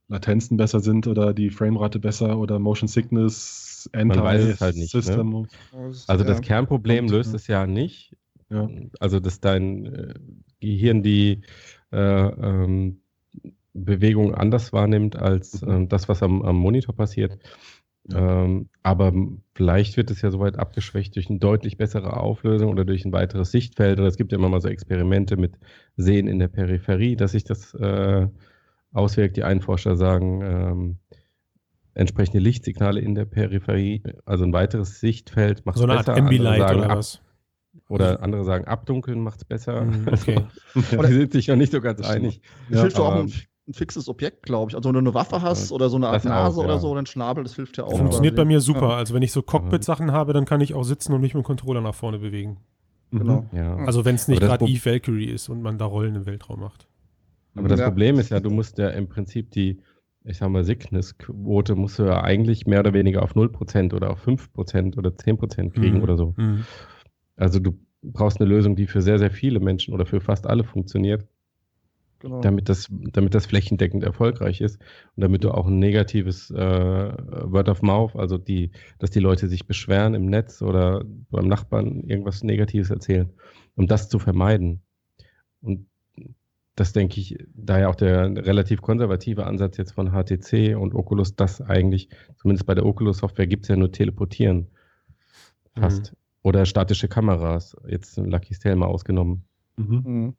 Speaker 3: Latenzen besser sind oder die Framerate besser oder Motion Sickness,
Speaker 2: weiß es halt nicht, ne? Also das
Speaker 1: Ja.
Speaker 2: Kernproblem
Speaker 3: Und,
Speaker 2: löst
Speaker 3: ja.
Speaker 2: es ja nicht.
Speaker 3: Ja.
Speaker 2: Also dass dein äh, Gehirn die äh, ähm, Bewegung anders wahrnimmt als ähm, das, was am, am Monitor passiert. Ähm, aber vielleicht wird es ja soweit abgeschwächt durch eine deutlich bessere Auflösung oder durch ein weiteres Sichtfeld. Oder es gibt ja immer mal so Experimente mit Sehen in der Peripherie, dass sich das äh, auswirkt. Die einen Forscher sagen, ähm, entsprechende Lichtsignale in der Peripherie, also ein weiteres Sichtfeld macht
Speaker 4: So eine
Speaker 2: besser.
Speaker 4: Art Ambilight
Speaker 2: Andere sagen,
Speaker 4: oder
Speaker 2: ab,
Speaker 4: was?
Speaker 2: oder andere sagen, abdunkeln macht es besser.
Speaker 4: Mhm, okay.
Speaker 2: die sind sich noch nicht so ganz einig.
Speaker 1: Das hilft ja auch ein, ein fixes Objekt, glaube ich. Also wenn du eine Waffe hast oder so eine Art
Speaker 2: auch,
Speaker 1: Nase oder
Speaker 2: ja.
Speaker 1: so oder ein Schnabel, das hilft ja auch.
Speaker 4: Funktioniert bei
Speaker 1: quasi.
Speaker 4: mir super. Also wenn ich so Cockpit-Sachen habe, dann kann ich auch sitzen und mich mit dem Controller nach vorne bewegen.
Speaker 1: Genau.
Speaker 2: Ja.
Speaker 4: Also wenn es nicht gerade Eve Valkyrie ist und man da Rollen im Weltraum macht.
Speaker 2: Aber das
Speaker 1: Ja.
Speaker 2: Problem ist ja, du musst ja im Prinzip die, ich sag mal, Sickness-Quote musst du ja eigentlich mehr oder weniger auf 0% oder auf 5% oder 10% kriegen
Speaker 4: Mhm.
Speaker 2: oder so.
Speaker 4: Mhm.
Speaker 2: Also du brauchst eine Lösung, die für sehr, sehr viele Menschen oder für fast alle funktioniert,
Speaker 1: Genau.
Speaker 2: damit das, damit das flächendeckend erfolgreich ist und damit du auch ein negatives äh, Word of Mouth, also die, dass die Leute sich beschweren im Netz oder beim Nachbarn irgendwas Negatives erzählen, um das zu vermeiden. Und das denke ich, daher auch der relativ konservative Ansatz jetzt von HTC und Oculus, das eigentlich, zumindest bei der Oculus-Software gibt es ja nur Teleportieren. Fast. Oder statische Kameras, jetzt Lucky's Tale mal ausgenommen.
Speaker 3: Mhm.
Speaker 1: Mhm.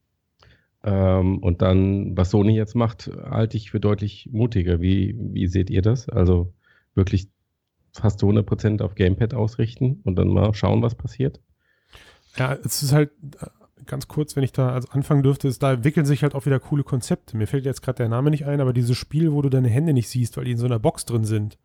Speaker 2: Ähm, und dann, was Sony jetzt macht, halte ich für deutlich mutiger. Wie, wie seht ihr das? Also wirklich fast zu 100% auf Gamepad ausrichten und dann mal schauen, was passiert?
Speaker 4: Ja, es ist halt ganz kurz, wenn ich da also anfangen dürfte, ist, da entwickeln sich halt auch wieder coole Konzepte. Mir fällt jetzt gerade der Name nicht ein, aber dieses Spiel, wo du deine Hände nicht siehst, weil die in so einer Box drin sind.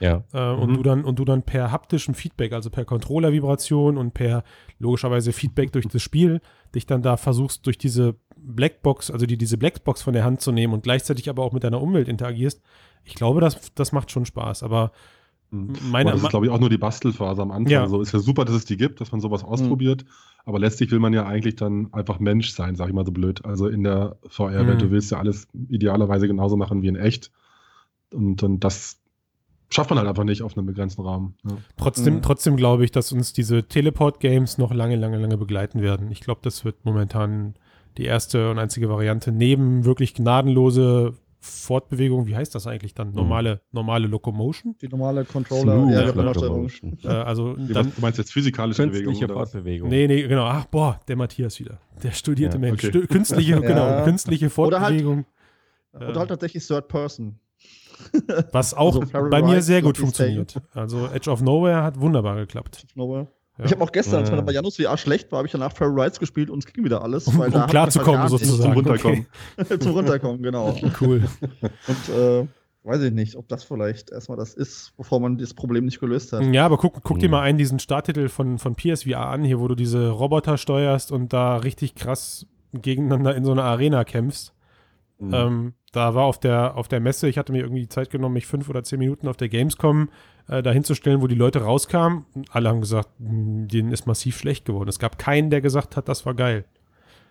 Speaker 2: Ja.
Speaker 4: Äh, und,
Speaker 3: Mhm.
Speaker 4: du dann, und du dann per haptischem Feedback, also per Controller-Vibration und per logischerweise Feedback durch das Spiel, dich dann da versuchst, durch diese Blackbox, also die, diese Blackbox von der Hand zu nehmen und gleichzeitig aber auch mit deiner Umwelt interagierst. Ich glaube, das, das macht schon Spaß. Aber
Speaker 3: Mhm.
Speaker 4: meine,
Speaker 3: Aber das ist, glaube ich, auch nur die Bastelphase am Anfang.
Speaker 4: Ja.
Speaker 3: So ist ja super, dass es die gibt, dass man sowas ausprobiert. Aber letztlich will man ja eigentlich dann einfach Mensch sein, sag ich mal so blöd. Also in der VR-Welt,
Speaker 4: Mhm.
Speaker 3: du willst ja alles idealerweise genauso machen wie in echt. Und, und das schafft man halt einfach nicht auf einem begrenzten Rahmen. Ja.
Speaker 4: Trotzdem,
Speaker 1: Mhm.
Speaker 4: trotzdem glaube ich, dass uns diese Teleport-Games noch lange, lange, lange begleiten werden. Ich glaube, das wird momentan die erste und einzige Variante neben wirklich gnadenlose Fortbewegung. Wie heißt das eigentlich dann? Normale, normale Locomotion?
Speaker 1: Die normale Controller,
Speaker 2: Smooth
Speaker 1: ja,
Speaker 2: Locomotion.
Speaker 4: Äh, also dann,
Speaker 3: du meinst jetzt physikalische
Speaker 2: Künstliche
Speaker 3: oder was?
Speaker 2: Fortbewegung.
Speaker 4: nee, nee, genau. Ach, boah, der Matthias wieder. Der studierte
Speaker 2: Ja,
Speaker 4: Mensch.
Speaker 3: okay.
Speaker 4: Künstliche,
Speaker 1: Ja.
Speaker 4: genau, künstliche
Speaker 1: Oder halt-
Speaker 4: Fortbewegung.
Speaker 1: Oder halt tatsächlich Third Person.
Speaker 4: was auch
Speaker 1: also
Speaker 4: bei mir sehr gut funktioniert. Also Edge of Nowhere hat wunderbar geklappt.
Speaker 1: Nowhere.
Speaker 4: Ja.
Speaker 1: Ich habe auch gestern, als meine bei Janus VR schlecht war, habe ich danach Feral Rides gespielt und es ging wieder alles.
Speaker 4: Um, um klarzukommen,
Speaker 1: halt
Speaker 4: sozusagen.
Speaker 3: Zum Runterkommen.
Speaker 1: zum Runterkommen, genau.
Speaker 4: Okay. Cool.
Speaker 1: Und äh, weiß ich nicht, ob das vielleicht erstmal das ist, bevor man das Problem nicht gelöst hat.
Speaker 4: Ja, aber guck, guck dir
Speaker 2: Mhm.
Speaker 4: mal einen diesen Starttitel von, von PSVR an, hier, wo du diese Roboter steuerst und da richtig krass gegeneinander in so einer Arena kämpfst.
Speaker 3: Mhm.
Speaker 4: Ähm, da war auf der, auf der Messe, ich hatte mir irgendwie die Zeit genommen, mich fünf oder zehn Minuten auf der Gamescom äh, dahin zu stellen, wo die Leute rauskamen. Alle haben gesagt, "Mh, denen ist massiv schlecht geworden. Es gab keinen, der gesagt hat, das war geil.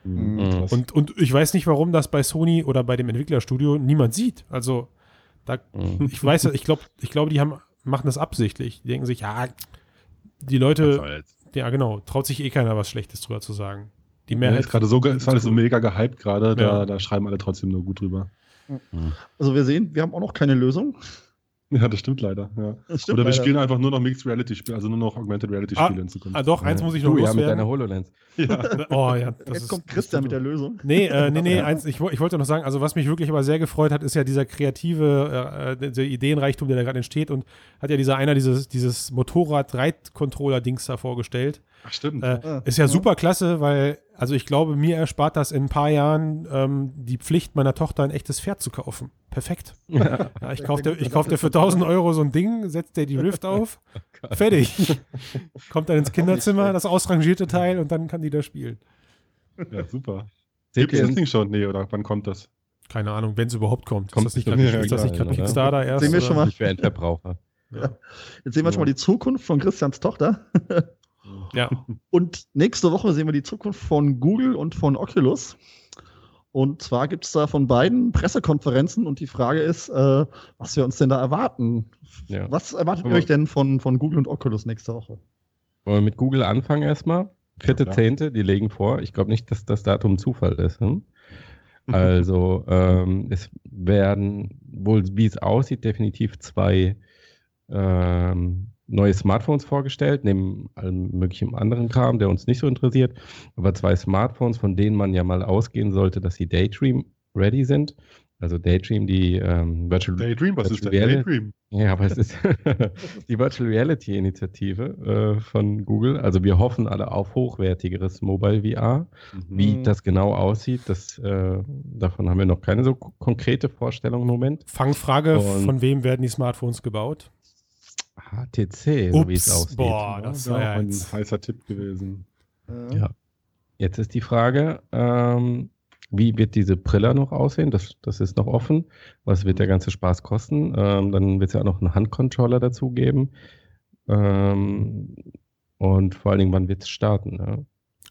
Speaker 3: Mhm.
Speaker 2: Mhm.
Speaker 3: Krass.
Speaker 4: Und, und ich weiß nicht, warum das bei Sony oder bei dem Entwicklerstudio niemand sieht. Also, da,
Speaker 2: Mhm.
Speaker 4: ich weiß, ich glaube, ich glaube, die haben machen das absichtlich. Die denken sich, ja, die Leute, ja genau, traut sich eh keiner was Schlechtes drüber zu sagen.
Speaker 3: Die Mehrheit ja, ist gerade so, ist alles so mega gehypt gerade, da, ja. da schreiben alle trotzdem nur gut drüber.
Speaker 1: Also wir sehen, wir haben auch noch keine Lösung.
Speaker 3: Ja, das stimmt leider. Ja. Das stimmt Oder wir leider. spielen einfach nur noch Mixed Reality Spiele, also nur noch Augmented Reality Spiele
Speaker 4: ah,
Speaker 3: in Zukunft.
Speaker 4: Ah, doch, eins muss ich noch
Speaker 2: du, loswerden. Ja, mit deiner HoloLens.
Speaker 1: Ja. oh, ja, Jetzt ist, kommt Christian mit der Lösung.
Speaker 4: Nee, äh, nee, nee, eins, ich, ich, wollte noch sagen, also was mich wirklich aber sehr gefreut hat, ist ja dieser kreative, äh, der Ideenreichtum, der da gerade entsteht und hat ja dieser einer dieses, dieses Motorrad-Reit-Controller-Dings da vorgestellt.
Speaker 3: Ach, stimmt.
Speaker 4: Äh, ah, ist ja, ja, super klasse, weil, also ich glaube, mir erspart das in ein paar Jahren ähm, die Pflicht meiner Tochter ein echtes Pferd zu kaufen. Perfekt. Ja. Ja, ich kaufe dir, kauf dir für 1000 Euro so ein Ding, setzt dir die Rift auf, fertig. Kommt dann ins Kinderzimmer, das ausrangierte Teil und dann kann die da spielen.
Speaker 3: Ja, super. Gibt es das Ding schon? Nee, oder wann kommt das?
Speaker 4: Keine Ahnung, wenn es überhaupt kommt. kommt ist das nicht gerade Kickstarter erst?
Speaker 1: Sehen wir schon mal.
Speaker 2: Für Endverbraucher.
Speaker 1: Ja. Jetzt sehen wir schon mal die Zukunft von Christians Tochter.
Speaker 4: Ja.
Speaker 1: Und nächste Woche sehen wir die Zukunft von Google und von Oculus. Und zwar gibt es da von beiden Pressekonferenzen und die Frage ist, äh, was wir uns denn da erwarten. Ja. Was erwartet ihr euch denn von, von Google und Oculus nächste Woche?
Speaker 2: Wollen wir mit Google anfangen erstmal? Vierte, ja, Zehnte, die legen vor. Ich glaube nicht, dass das Datum Zufall ist. Hm? Also ähm, es werden wohl, wie es aussieht, definitiv zwei ähm, neue Smartphones vorgestellt, neben allem möglichen anderen Kram, der uns nicht so interessiert. Aber zwei Smartphones, von denen man ja mal ausgehen sollte, dass sie Daydream ready sind. Also Daydream, die ähm,
Speaker 3: Virtual Daydream, was Virtual ist denn Daydream?
Speaker 2: Ja, aber es ist die Virtual Reality Initiative äh, von Google. Also wir hoffen alle auf hochwertigeres Mobile VR. Mhm. Wie das genau aussieht, das, äh, davon haben wir noch keine so konkrete Vorstellung im Moment.
Speaker 4: Fangfrage, Und von wem werden die Smartphones gebaut?
Speaker 2: HTC, so wie es aussieht.
Speaker 3: Boah, das ja, war ja ein heißer Tipp gewesen.
Speaker 2: Ja. Jetzt ist die Frage, ähm, wie wird diese Brille noch aussehen? Das, das ist noch offen. Was wird der mhm. ganze Spaß kosten? Ähm, dann wird es ja auch noch einen Handcontroller dazu geben. Ähm, und vor allen Dingen, wann wird es starten? Ja?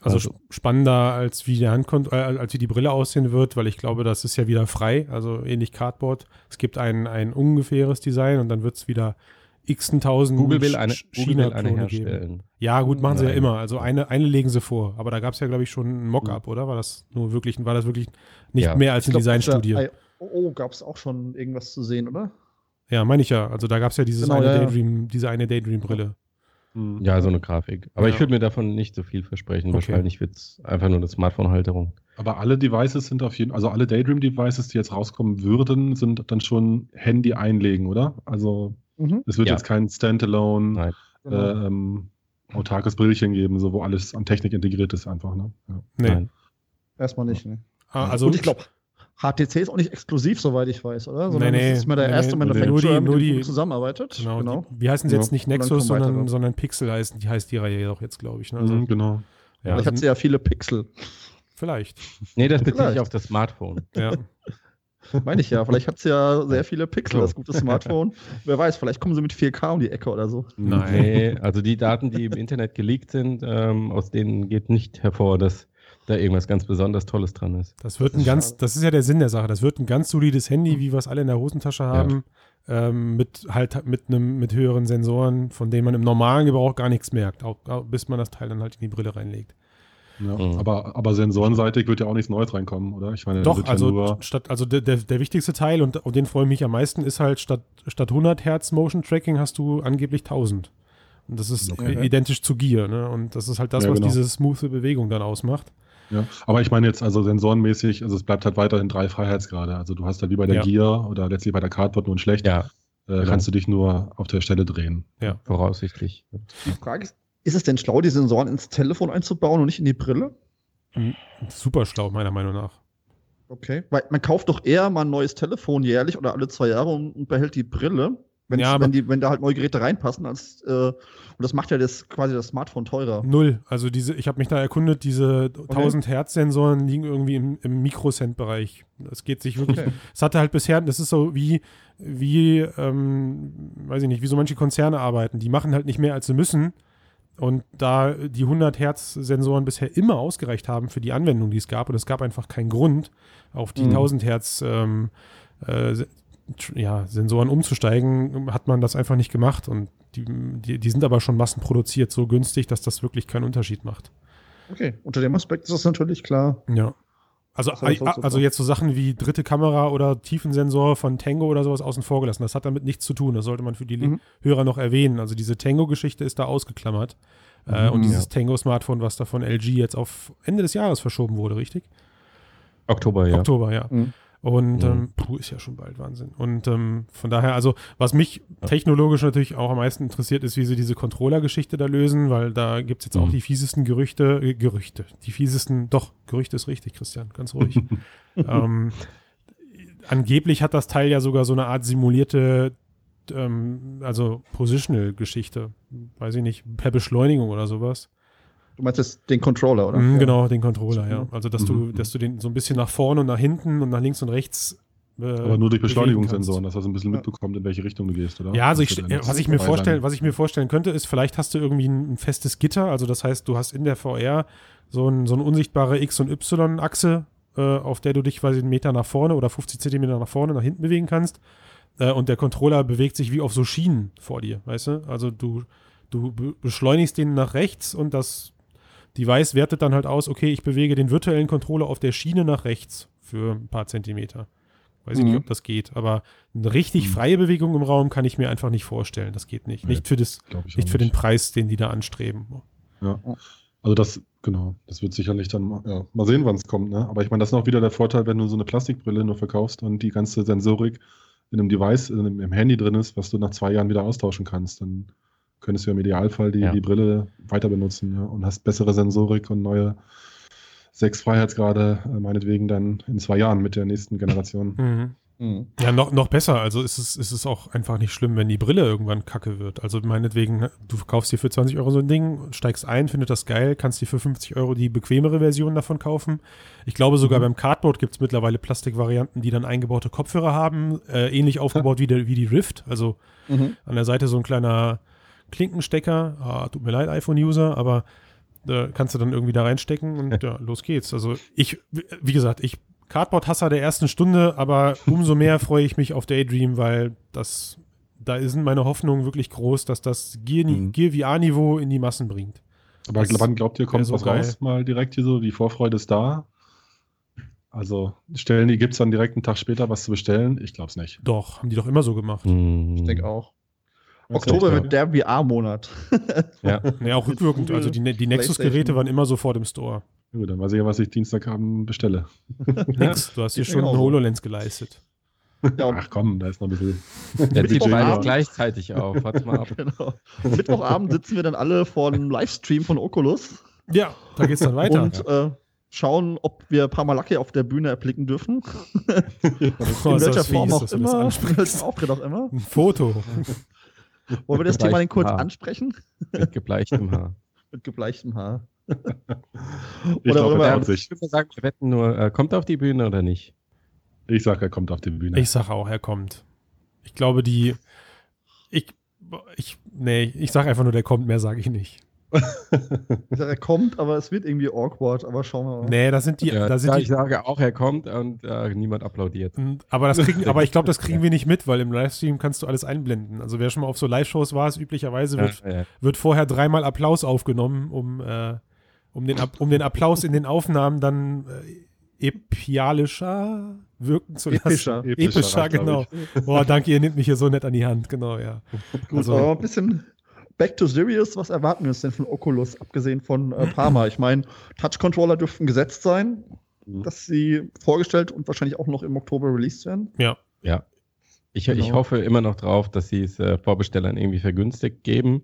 Speaker 4: Also, also, spannender als wie, der Handkont äh, als wie die Brille aussehen wird, weil ich glaube, das ist ja wieder frei, also ähnlich Cardboard. Es gibt ein, ein ungefähres Design und dann wird es wieder x-tausend
Speaker 2: Google will eine, China eine herstellen. Geben.
Speaker 4: Ja, gut, machen Nein. sie ja immer. Also eine, eine legen sie vor. Aber da gab es ja, glaube ich, schon ein Mockup, mhm. oder? War das nur wirklich, war das wirklich nicht ja. mehr als eine Designstudie? Ja,
Speaker 1: oh, gab es auch schon irgendwas zu sehen, oder?
Speaker 4: Ja, meine ich ja. Also da gab es ja dieses genau, eine ja, Daydream, diese eine Daydream-Brille.
Speaker 2: Mhm. Ja, so eine Grafik. Aber ich würde mir davon nicht so viel versprechen. Okay. Wahrscheinlich wird es einfach nur eine Smartphone-Halterung.
Speaker 3: Aber alle Devices sind auf jeden also alle Daydream-Devices, die jetzt rauskommen würden, sind dann schon Handy einlegen, oder? Also Mhm. Es wird ja. jetzt kein Standalone genau. ähm, autarkes Brillchen geben, so wo alles an Technik integriert ist einfach. Ne?
Speaker 1: Ja. Nee. Nein. Erstmal nicht. Ne? Ah, also Und ich glaube, HTC ist auch nicht exklusiv, soweit ich weiß, oder?
Speaker 4: Sondern nee, nee,
Speaker 1: das ist mal der erste nee, Manufacturer,
Speaker 4: nur die,
Speaker 1: mit dem zusammenarbeitet.
Speaker 4: Genau. genau. Die, wie heißen sie jetzt nicht Nexus, sondern, sondern Pixel heißen, die heißt die Reihe jedoch jetzt, glaube ich. Ne?
Speaker 3: Also, mhm, genau.
Speaker 1: Ja. Vielleicht hat sie ja viele Pixel.
Speaker 4: Vielleicht.
Speaker 2: Nee, das bezieht sich auf das Smartphone.
Speaker 4: Ja.
Speaker 1: Meine ich ja. Vielleicht hat sie ja sehr viele Pixel, das gute Smartphone. Wer weiß, vielleicht kommen sie mit 4K um die Ecke oder so.
Speaker 2: Nein, also die Daten, die im Internet geleakt sind, ähm, aus denen geht nicht hervor, dass da irgendwas ganz besonders Tolles dran ist.
Speaker 4: Das wird ein ganz, das ist ja der Sinn der Sache. Das wird ein ganz solides Handy, wie wir es alle in der Hosentasche haben, ja. ähm, mit halt mit einem mit höheren Sensoren, von denen man im normalen Gebrauch gar nichts merkt, auch, bis man das Teil dann halt in die Brille reinlegt.
Speaker 3: Ja, mhm. aber, aber sensorenseitig wird ja auch nichts Neues reinkommen, oder? Ich meine,
Speaker 4: Doch, also, ja statt, also der, der, der wichtigste Teil, und auf den freue ich mich am meisten, ist halt statt, statt 100 Hertz Motion Tracking hast du angeblich 1000. Und das ist okay. identisch zu Gear, ne? Und das ist halt das, ja, was genau. diese smooth Bewegung dann ausmacht.
Speaker 3: Ja, aber ich meine jetzt also sensorenmäßig, also es bleibt halt weiterhin drei Freiheitsgrade. Also du hast da wie bei der ja. Gear oder letztlich bei der Cardboard nur ein schlecht. Ja. Äh, genau. Kannst du dich nur auf der Stelle drehen.
Speaker 2: Ja, voraussichtlich.
Speaker 1: Die Frage ist, ist es denn schlau, die Sensoren ins Telefon einzubauen und nicht in die Brille?
Speaker 4: Hm, super schlau, meiner Meinung nach.
Speaker 1: Okay. Weil man kauft doch eher mal ein neues Telefon jährlich oder alle zwei Jahre und, behält die Brille, ja, wenn, die, wenn da halt neue Geräte reinpassen. Als, äh, und das macht ja das, quasi das Smartphone teurer.
Speaker 4: Null. Also diese, ich habe mich da erkundet, diese okay. 1000 Hertz Sensoren liegen irgendwie im, im Mikrocent-Bereich. Das geht sich wirklich. Okay. Es hatte halt bisher, das ist so wie, wie, ähm, weiß ich nicht, wie so manche Konzerne arbeiten. Die machen halt nicht mehr, als sie müssen und da die 100 Hertz Sensoren bisher immer ausgereicht haben für die Anwendung, die es gab, und es gab einfach keinen Grund, auf die mhm. 1000 Hertz ähm, äh, ja, Sensoren umzusteigen, hat man das einfach nicht gemacht. Und die, die, die sind aber schon massenproduziert, so günstig, dass das wirklich keinen Unterschied macht.
Speaker 1: Okay, unter dem Aspekt ist das natürlich klar.
Speaker 4: Ja. Also, also jetzt so Sachen wie dritte Kamera oder Tiefensensor von Tango oder sowas außen vor gelassen. Das hat damit nichts zu tun. Das sollte man für die mhm. Hörer noch erwähnen. Also diese Tango-Geschichte ist da ausgeklammert. Äh, mhm, und dieses ja. Tango-Smartphone, was da von LG jetzt auf Ende des Jahres verschoben wurde, richtig?
Speaker 2: Oktober, ja.
Speaker 4: Oktober, ja. Mhm. Und mhm. ähm, puh, ist ja schon bald Wahnsinn. Und ähm, von daher, also was mich technologisch natürlich auch am meisten interessiert, ist, wie sie diese Controller-Geschichte da lösen, weil da gibt es jetzt mhm. auch die fiesesten Gerüchte, äh, Gerüchte, die fiesesten, doch, Gerüchte ist richtig, Christian, ganz ruhig. ähm, angeblich hat das Teil ja sogar so eine Art simulierte, ähm, also Positional-Geschichte, weiß ich nicht, per Beschleunigung oder sowas.
Speaker 1: Du meinst jetzt den Controller, oder?
Speaker 4: Mhm. Genau, den Controller, ja. Also, dass mhm. du, dass du den so ein bisschen nach vorne und nach hinten und nach links und rechts.
Speaker 3: Äh, Aber nur durch Beschleunigungssensoren, dass er so ein bisschen mitbekommt, in welche Richtung du gehst, oder?
Speaker 4: Ja, also ich, was, ich mir vorstellen, was ich mir vorstellen könnte, ist, vielleicht hast du irgendwie ein, ein, festes Gitter. Also, das heißt, du hast in der VR so, ein, so eine unsichtbare X- und Y-Achse, äh, auf der du dich quasi einen Meter nach vorne oder 50 Zentimeter nach vorne, nach hinten bewegen kannst. Äh, und der Controller bewegt sich wie auf so Schienen vor dir, weißt du? Also, du, du beschleunigst den nach rechts und das Device wertet dann halt aus, okay, ich bewege den virtuellen Controller auf der Schiene nach rechts für ein paar Zentimeter. Weiß mhm. ich nicht, mhm. ob das geht, aber eine richtig mhm. freie Bewegung im Raum kann ich mir einfach nicht vorstellen. Das geht nicht. Nee, nicht für, das, nicht für den Preis, den die da anstreben.
Speaker 3: Ja. Also das, genau, das wird sicherlich dann, ja, mal sehen, wann es kommt, ne? Aber ich meine, das ist auch wieder der Vorteil, wenn du so eine Plastikbrille nur verkaufst und die ganze Sensorik in einem Device, in einem, im Handy drin ist, was du nach zwei Jahren wieder austauschen kannst, dann könntest du im Idealfall die, ja. die Brille weiter benutzen ja, und hast bessere Sensorik und neue sechs Freiheitsgrade, äh, meinetwegen dann in zwei Jahren mit der nächsten Generation.
Speaker 4: Mhm. Mhm. Ja, noch, noch besser. Also ist es, ist es auch einfach nicht schlimm, wenn die Brille irgendwann kacke wird. Also meinetwegen, du kaufst dir für 20 Euro so ein Ding, steigst ein, findest das geil, kannst dir für 50 Euro die bequemere Version davon kaufen. Ich glaube sogar mhm. beim Cardboard gibt es mittlerweile Plastikvarianten, die dann eingebaute Kopfhörer haben, äh, ähnlich aufgebaut wie, der, wie die Rift. Also mhm. an der Seite so ein kleiner Klinkenstecker. Ah, tut mir leid, iPhone-User, aber da kannst du dann irgendwie da reinstecken und ja, los geht's. Also ich, wie gesagt, ich Cardboard-Hasser der ersten Stunde, aber umso mehr freue ich mich auf Daydream, weil das, da sind meine Hoffnungen wirklich groß, dass das Gear, mhm. Gear VR-Niveau in die Massen bringt.
Speaker 3: Aber das wann glaubt ihr, kommt so was geil. raus? Mal direkt hier so, die Vorfreude ist da. Also stellen die, gibt es dann direkt einen Tag später was zu bestellen? Ich glaube es nicht.
Speaker 4: Doch, haben die doch immer so gemacht.
Speaker 1: Mhm. Ich denke auch. Oktober wird der VR-Monat.
Speaker 4: ja. ja, auch rückwirkend. Also die, die Nexus-Geräte waren immer sofort im Store.
Speaker 3: Gut, dann weiß ich ja, was ich Dienstagabend bestelle.
Speaker 4: Nix, du hast hier schon ein HoloLens geleistet.
Speaker 3: Ja, Ach komm, da ist noch ein bisschen.
Speaker 2: Der DJ bald gleichzeitig auf. Warte mal ab. Genau.
Speaker 1: Mittwochabend sitzen wir dann alle vor einem Livestream von Oculus.
Speaker 4: Ja, da geht's dann weiter.
Speaker 1: Und äh, schauen, ob wir Parmalacke auf der Bühne erblicken dürfen. In welcher Form auch immer. Auftritt auch immer.
Speaker 4: Ein Foto.
Speaker 1: Wollen wir das Thema denn kurz Haar. ansprechen?
Speaker 2: Mit gebleichtem Haar.
Speaker 1: Mit gebleichtem Haar.
Speaker 2: ich oder glaube, er sich. Ich würde sagen, wir wetten nur, äh, kommt er auf die Bühne oder nicht?
Speaker 3: Ich sage, er kommt auf die Bühne.
Speaker 4: Ich sage auch, er kommt. Ich glaube, die. Ich. Ich. Nee, ich sage einfach nur, der kommt, mehr sage ich nicht
Speaker 1: er kommt, aber es wird irgendwie awkward, aber schauen wir mal.
Speaker 4: Nee, da sind die.
Speaker 2: Ja,
Speaker 4: da sind
Speaker 2: ja,
Speaker 4: die,
Speaker 2: ich sage auch, er kommt und äh, niemand applaudiert.
Speaker 4: Aber, das kriegen, aber ich glaube, das kriegen wir nicht mit, weil im Livestream kannst du alles einblenden. Also wer schon mal auf so Live-Shows war, ist üblicherweise wird, ja, wird vorher dreimal Applaus aufgenommen, um, äh, um, den, um den Applaus in den Aufnahmen dann äh, epialischer wirken zu lassen.
Speaker 1: Epischer.
Speaker 4: Epischer, Epischer genau. Boah, danke, ihr nehmt mich hier so nett an die Hand, genau, ja.
Speaker 1: Gut, also, aber ein bisschen Back to Serious, was erwarten wir uns denn von Oculus, abgesehen von äh, Parma? Ich meine, Touch-Controller dürften gesetzt sein, mhm. dass sie vorgestellt und wahrscheinlich auch noch im Oktober released werden.
Speaker 2: Ja. Ja. Ich, genau. ich hoffe immer noch drauf, dass sie es äh, Vorbestellern irgendwie vergünstigt geben.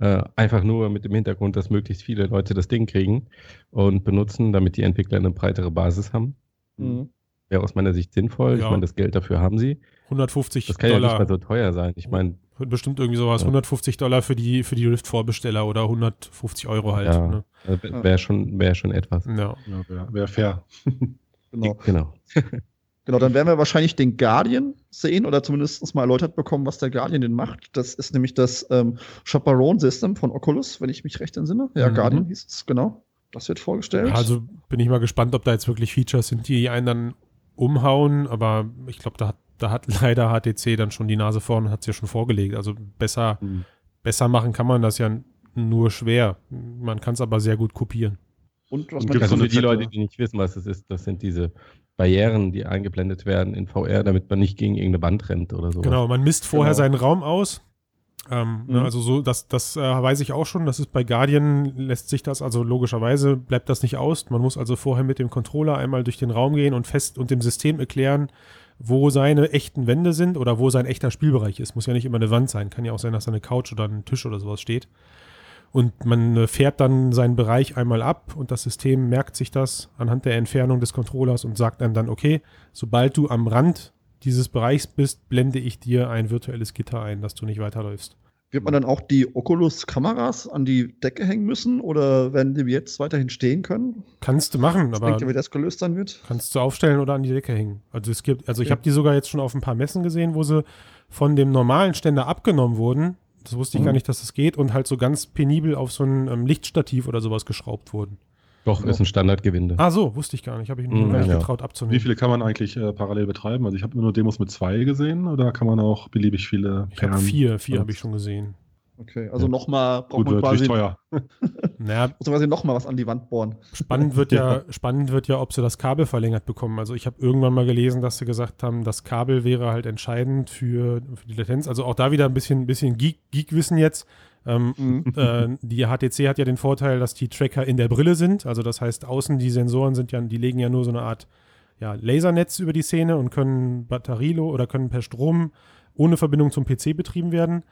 Speaker 2: Äh, einfach nur mit dem Hintergrund, dass möglichst viele Leute das Ding kriegen und benutzen, damit die Entwickler eine breitere Basis haben. Mhm. Wäre aus meiner Sicht sinnvoll. Ja. Ich meine, das Geld dafür haben sie.
Speaker 4: 150
Speaker 2: Das kann Dollar. ja nicht mehr so teuer sein. Ich meine,
Speaker 4: bestimmt irgendwie sowas, ja. 150 Dollar für die, für die Rift-Vorbesteller oder 150 Euro halt.
Speaker 2: Ja, ne? Also wäre schon, wär schon etwas.
Speaker 3: Ja, ja wäre wär fair.
Speaker 1: genau. Genau. genau, dann werden wir wahrscheinlich den Guardian sehen oder zumindest mal erläutert bekommen, was der Guardian denn macht. Das ist nämlich das ähm, Chaperone-System von Oculus, wenn ich mich recht entsinne. Ja, mhm. Guardian hieß es, genau. Das wird vorgestellt.
Speaker 4: also bin ich mal gespannt, ob da jetzt wirklich Features sind, die einen dann umhauen, aber ich glaube, da hat da hat leider HTC dann schon die Nase vorn und hat es ja schon vorgelegt. Also besser, mhm. besser machen kann man das ja nur schwer. Man kann es aber sehr gut kopieren.
Speaker 2: Und was man also für die Leute, die nicht wissen, was es ist, das sind diese Barrieren, die eingeblendet werden in VR, damit man nicht gegen irgendeine Wand rennt oder so.
Speaker 4: Genau, man misst vorher genau. seinen Raum aus. Ähm, ne, mhm. ne, also so, das, das äh, weiß ich auch schon. Das ist bei Guardian lässt sich das, also logischerweise bleibt das nicht aus. Man muss also vorher mit dem Controller einmal durch den Raum gehen und fest und dem System erklären, wo seine echten Wände sind oder wo sein echter Spielbereich ist. Muss ja nicht immer eine Wand sein. Kann ja auch sein, dass da eine Couch oder ein Tisch oder sowas steht. Und man äh, fährt dann seinen Bereich einmal ab und das System merkt sich das anhand der Entfernung des Controllers und sagt einem dann, okay, sobald du am Rand dieses Bereichs bist, blende ich dir ein virtuelles Gitter ein, dass du nicht weiterläufst.
Speaker 1: Wird man dann auch die Oculus-Kameras an die Decke hängen müssen oder werden die jetzt weiterhin stehen können?
Speaker 4: Kannst du machen, aber.
Speaker 1: Denkt ihr, wie das gelöst sein wird?
Speaker 4: Kannst du aufstellen oder an die Decke hängen. Also es gibt, also ich ja. habe die sogar jetzt schon auf ein paar Messen gesehen, wo sie von dem normalen Ständer abgenommen wurden das wusste ich mhm. gar nicht, dass das geht und halt so ganz penibel auf so ein ähm, Lichtstativ oder sowas geschraubt wurden.
Speaker 2: Doch, ist ein Standardgewinde.
Speaker 4: Ah, so, wusste ich gar nicht. Habe ich mir mhm, gar nicht ja. getraut abzunehmen.
Speaker 3: Wie viele kann man eigentlich äh, parallel betreiben? Also ich habe nur Demos mit zwei gesehen oder kann man auch beliebig viele
Speaker 4: Ich habe vier, vier habe ich schon gesehen.
Speaker 1: Okay, also ja. nochmal braucht Gut, man quasi.
Speaker 3: teuer.
Speaker 1: naja, muss quasi nochmal was an die Wand bohren.
Speaker 4: Spannend wird ja, spannend wird ja, ob sie das Kabel verlängert bekommen. Also ich habe irgendwann mal gelesen, dass sie gesagt haben, das Kabel wäre halt entscheidend für, für die Latenz. Also auch da wieder ein bisschen, bisschen Geek-Wissen Geek jetzt. Ähm, mhm. äh, die HTC hat ja den Vorteil, dass die Tracker in der Brille sind. Also das heißt, außen die Sensoren sind ja, die legen ja nur so eine Art ja, Lasernetz über die Szene und können Batterielo oder können per Strom ohne Verbindung zum PC betrieben werden.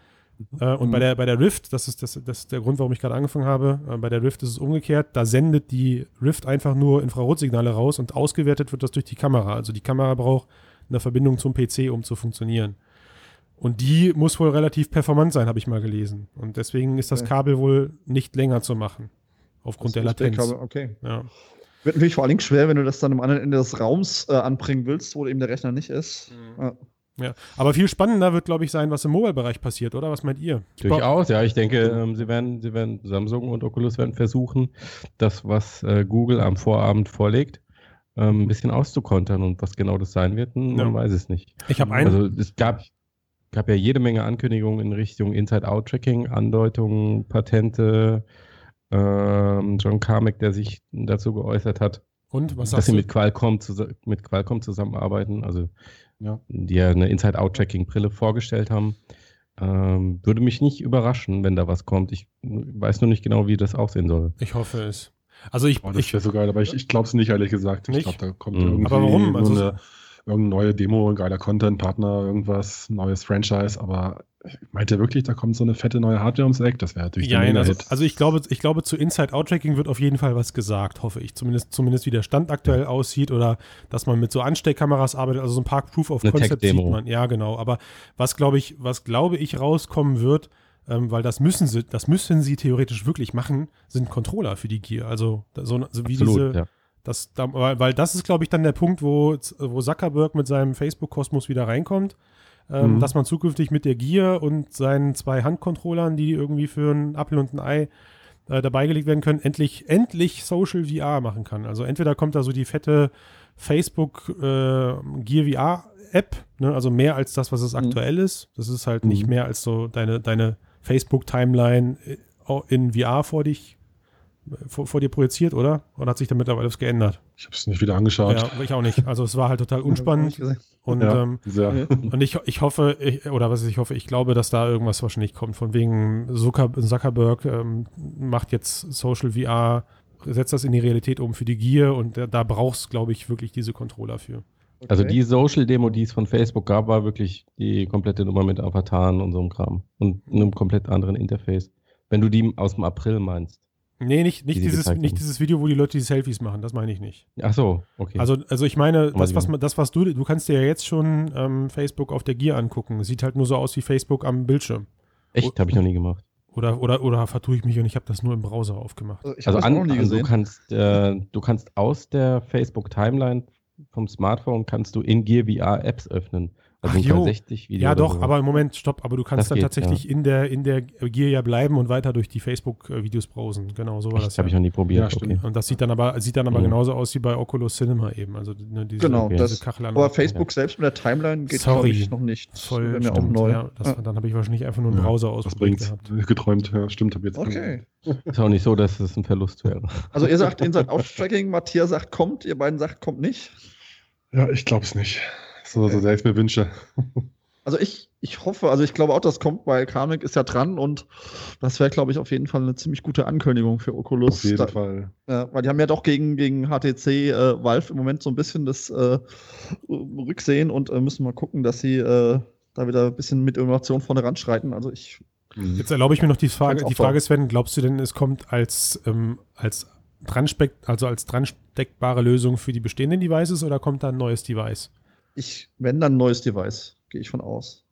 Speaker 4: Äh, und mhm. bei, der, bei der Rift, das ist, das, das ist der Grund, warum ich gerade angefangen habe, äh, bei der Rift ist es umgekehrt, da sendet die Rift einfach nur Infrarotsignale raus und ausgewertet wird das durch die Kamera. Also die Kamera braucht eine Verbindung zum PC, um zu funktionieren. Und die muss wohl relativ performant sein, habe ich mal gelesen. Und deswegen ist das okay. Kabel wohl nicht länger zu machen. Aufgrund das der Latenz.
Speaker 1: Okay. Ja. Wird natürlich vor allen Dingen schwer, wenn du das dann am anderen Ende des Raums äh, anbringen willst, wo eben der Rechner nicht ist.
Speaker 4: Mhm. Ja. Ja, aber viel spannender wird, glaube ich, sein, was im Mobile-Bereich passiert, oder? Was meint ihr?
Speaker 2: Durchaus, ja. Ich denke, ähm, sie werden, sie werden, Samsung und Oculus werden versuchen, das, was äh, Google am Vorabend vorlegt, ähm, ein bisschen auszukontern. Und was genau das sein wird, man ja. weiß es nicht.
Speaker 4: Ich habe einen.
Speaker 2: Also es gab, gab ja jede Menge Ankündigungen in Richtung Inside-Out-Tracking, Andeutungen, Patente. Ähm, John Carmack, der sich dazu geäußert hat.
Speaker 4: Und was
Speaker 2: dass sie mit Qualcomm, mit Qualcomm zusammenarbeiten. Also ja. die ja eine Inside-Out-Tracking-Brille vorgestellt haben. Ähm, würde mich nicht überraschen, wenn da was kommt. Ich weiß nur nicht genau, wie das aussehen soll.
Speaker 4: Ich hoffe es. Also ich,
Speaker 3: oh, das wäre so geil, aber ich, ich glaube es nicht, ehrlich gesagt. Ich glaube, da kommt
Speaker 4: mhm. irgendwie aber warum?
Speaker 3: Also eine, irgendeine neue Demo, ein geiler Content-Partner, irgendwas, neues Franchise, aber Meint ihr wirklich, da kommt so eine fette neue Hardware ums Eck? Das wäre natürlich
Speaker 4: ja, der also, also ich glaube, ich glaube, zu Inside-Out-Tracking wird auf jeden Fall was gesagt, hoffe ich. Zumindest, zumindest wie der Stand aktuell ja. aussieht oder dass man mit so Ansteckkameras arbeitet, also so ein Park Proof of Concept sieht man. Ja, genau. Aber was glaube ich, was glaube ich rauskommen wird, ähm, weil das müssen sie, das müssen sie theoretisch wirklich machen, sind Controller für die Gear. Also so, so wie Absolut, diese. Ja. Das, da, weil das ist, glaube ich, dann der Punkt, wo, wo Zuckerberg mit seinem Facebook-Kosmos wieder reinkommt ähm, mhm. dass man zukünftig mit der Gear und seinen zwei Handcontrollern, die irgendwie für ein Apfel und ein Ei äh, dabei gelegt werden können, endlich, endlich Social VR machen kann. Also entweder kommt da so die fette Facebook äh, Gear VR App, ne? also mehr als das, was es mhm. aktuell ist. Das ist halt mhm. nicht mehr als so deine, deine Facebook-Timeline äh, in VR vor dich vor, vor, dir projiziert, oder? Oder hat sich da mittlerweile was geändert?
Speaker 3: Ich habe es nicht wieder angeschaut.
Speaker 4: Ja, ich auch nicht. Also es war halt total unspannend. und, ja, ähm, und ich, ich hoffe, ich, oder was ich hoffe, ich glaube, dass da irgendwas wahrscheinlich kommt. Von wegen Zuckerberg ähm, macht jetzt Social VR, setzt das in die Realität um für die Gier und da, da brauchst, glaube ich, wirklich diese Controller für.
Speaker 2: Okay. Also die Social-Demo, die es von Facebook gab, war wirklich die komplette Nummer mit Avataren und so einem Kram. Und einem komplett anderen Interface. Wenn du die aus dem April meinst.
Speaker 4: Nee, nicht, nicht, die dieses, nicht dieses Video, wo die Leute die Selfies machen, das meine ich nicht.
Speaker 2: Ach so, okay.
Speaker 4: Also, also ich meine, das was, das, was du, du kannst dir ja jetzt schon ähm, Facebook auf der Gear angucken. Sieht halt nur so aus wie Facebook am Bildschirm.
Speaker 2: Echt? Habe ich noch nie gemacht.
Speaker 4: Oder, oder, oder vertue ich mich und ich habe das nur im Browser aufgemacht.
Speaker 2: Also, also an, also du, kannst, äh, du kannst aus der Facebook-Timeline vom Smartphone kannst du in Gear VR Apps öffnen.
Speaker 4: Ach, jo. 60 Video. Ja, doch, so. aber im Moment, stopp, aber du kannst das dann geht, tatsächlich ja. in, der, in der Gear ja bleiben und weiter durch die Facebook-Videos browsen. Genau, so war das.
Speaker 2: Das habe ja. ich noch nie probiert.
Speaker 4: Ja, okay. Und das sieht dann aber, sieht dann aber mhm. genauso aus wie bei Oculus Cinema eben. Also
Speaker 1: ne, diese, genau, diese das, Kachel aber Facebook selbst mit der Timeline geht, glaube ich, noch nicht.
Speaker 4: Voll, das auch neu. Ja, das, Dann habe ich wahrscheinlich einfach nur einen Browser ausprobiert
Speaker 3: gehabt. Geträumt, ja, stimmt. Hab
Speaker 2: jetzt okay. Ist auch nicht so, dass es ein Verlust wäre.
Speaker 1: Also ihr sagt Inside-Out-Tracking, Matthias sagt kommt, ihr beiden sagt kommt nicht.
Speaker 3: Ja, ich glaube es nicht. So, so sehr ich mir wünsche.
Speaker 1: Also ich, ich hoffe, also ich glaube auch, das kommt, weil Kamek ist ja dran und das wäre, glaube ich, auf jeden Fall eine ziemlich gute Ankündigung für Oculus.
Speaker 3: Auf jeden da, Fall.
Speaker 1: Ja, weil die haben ja doch gegen, gegen HTC äh, Valve im Moment so ein bisschen das äh, Rücksehen und äh, müssen mal gucken, dass sie äh, da wieder ein bisschen mit Innovation vorne ranschreiten. Also ich.
Speaker 4: Mhm. Jetzt erlaube ich mir noch die Frage, die Frage, Sven, glaubst du denn, es kommt als, ähm, als Dranspeck, also als dransteckbare Lösung für die bestehenden Devices oder kommt da ein neues Device?
Speaker 1: Ich, wenn dann ein neues Device, gehe ich von aus.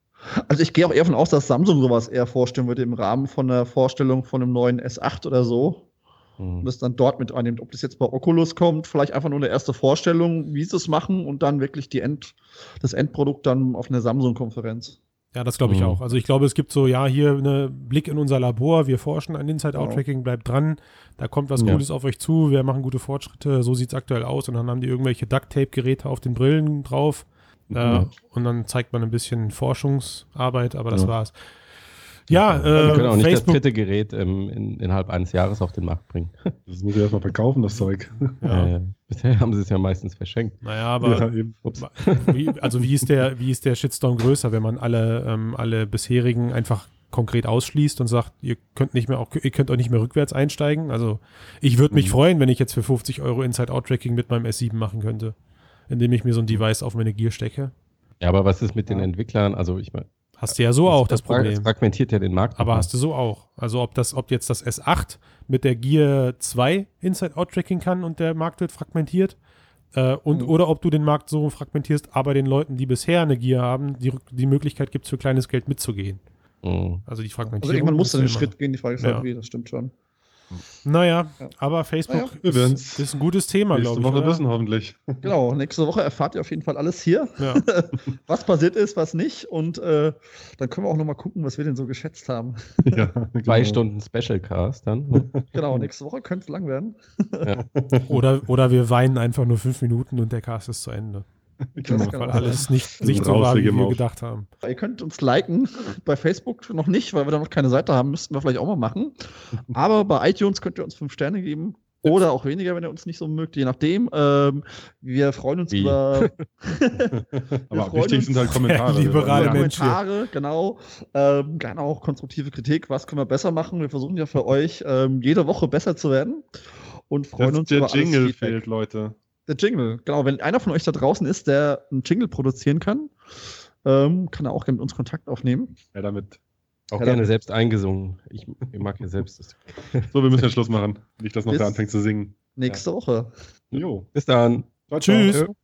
Speaker 1: Also ich gehe auch eher von aus, dass Samsung sowas eher vorstellen würde im Rahmen von der Vorstellung von einem neuen S8 oder so. Hm. Und das dann dort mit annimmt. Ob das jetzt bei Oculus kommt, vielleicht einfach nur eine erste Vorstellung, wie sie es machen und dann wirklich die End, das Endprodukt dann auf einer Samsung-Konferenz.
Speaker 4: Ja, das glaube ich mhm. auch. Also ich glaube, es gibt so, ja, hier einen Blick in unser Labor, wir forschen an Inside-Out-Tracking, bleibt dran, da kommt was ja. Gutes auf euch zu, wir machen gute Fortschritte, so sieht es aktuell aus und dann haben die irgendwelche Duct-Tape-Geräte auf den Brillen drauf äh, mhm. und dann zeigt man ein bisschen Forschungsarbeit, aber das ja. war's.
Speaker 2: Ja, äh, wir können auch nicht Facebook. das dritte Gerät ähm, in, innerhalb eines Jahres auf den Markt bringen.
Speaker 3: Das muss ich erstmal verkaufen, das Zeug.
Speaker 2: Ja. Äh, bisher haben sie es ja meistens verschenkt.
Speaker 4: Naja, aber ja, wie, also wie ist, der, wie ist der Shitstorm größer, wenn man alle, ähm, alle bisherigen einfach konkret ausschließt und sagt, ihr könnt nicht mehr auch, ihr könnt auch nicht mehr rückwärts einsteigen. Also ich würde mich mhm. freuen, wenn ich jetzt für 50 Euro Inside-Out-Tracking mit meinem S7 machen könnte, indem ich mir so ein Device auf meine Gear stecke.
Speaker 2: Ja, aber was ist mit den Entwicklern? Also ich meine,
Speaker 4: Hast du ja so auch das, das Problem. Das
Speaker 2: fragmentiert ja den Markt.
Speaker 4: Aber hast du so auch. Also ob das, ob jetzt das S8 mit der Gear 2 Inside-Out-Tracking kann und der Markt wird fragmentiert. Äh, und, mhm. Oder ob du den Markt so fragmentierst, aber den Leuten, die bisher eine Gear haben, die, die Möglichkeit gibt, für kleines Geld mitzugehen.
Speaker 1: Mhm. Also die Fragmentierung. Also irgendwann muss den Schritt gehen, die Frage ist halt, wie, das stimmt schon.
Speaker 4: Naja, ja. aber Facebook naja, ist, ist, ein gutes Thema, glaube ich.
Speaker 3: Nächste Woche wissen hoffentlich.
Speaker 1: Genau, nächste Woche erfahrt ihr auf jeden Fall alles hier, ja. was passiert ist, was nicht. Und äh, dann können wir auch nochmal gucken, was wir denn so geschätzt haben.
Speaker 2: Ja, genau. Zwei Stunden Specialcast dann.
Speaker 1: Genau, nächste Woche könnte es lang werden.
Speaker 4: Ja. Oder, oder wir weinen einfach nur fünf Minuten und der Cast ist zu Ende. Genau, weil alles nicht, nicht so war, wie wir gedacht haben.
Speaker 1: Ihr könnt uns liken, bei Facebook noch nicht, weil wir da noch keine Seite haben, müssten wir vielleicht auch mal machen. Aber bei iTunes könnt ihr uns fünf Sterne geben. Oder auch weniger, wenn ihr uns nicht so mögt, je nachdem. Ähm, wir freuen uns Wie? über.
Speaker 3: Aber wichtig sind halt Kommentare.
Speaker 4: Liberale Menschen.
Speaker 1: Kommentare, genau. Ähm, gerne auch konstruktive Kritik. Was können wir besser machen? Wir versuchen ja für euch ähm, jede Woche besser zu werden und freuen das uns
Speaker 3: der über Jingle alles fehlt, Leute.
Speaker 1: Der Jingle, genau. Wenn einer von euch da draußen ist, der einen Jingle produzieren kann, ähm, kann er auch gerne mit uns Kontakt aufnehmen.
Speaker 3: Ja, damit.
Speaker 2: Auch ja, gerne damit. selbst eingesungen. Ich, ich mag ja selbst. Das.
Speaker 3: so, wir müssen ja Schluss machen. Nicht, dass noch Bis wer anfängt zu singen.
Speaker 1: Nächste ja. Woche.
Speaker 2: Jo. Bis dann.
Speaker 4: Ciao, Tschüss. Ciao.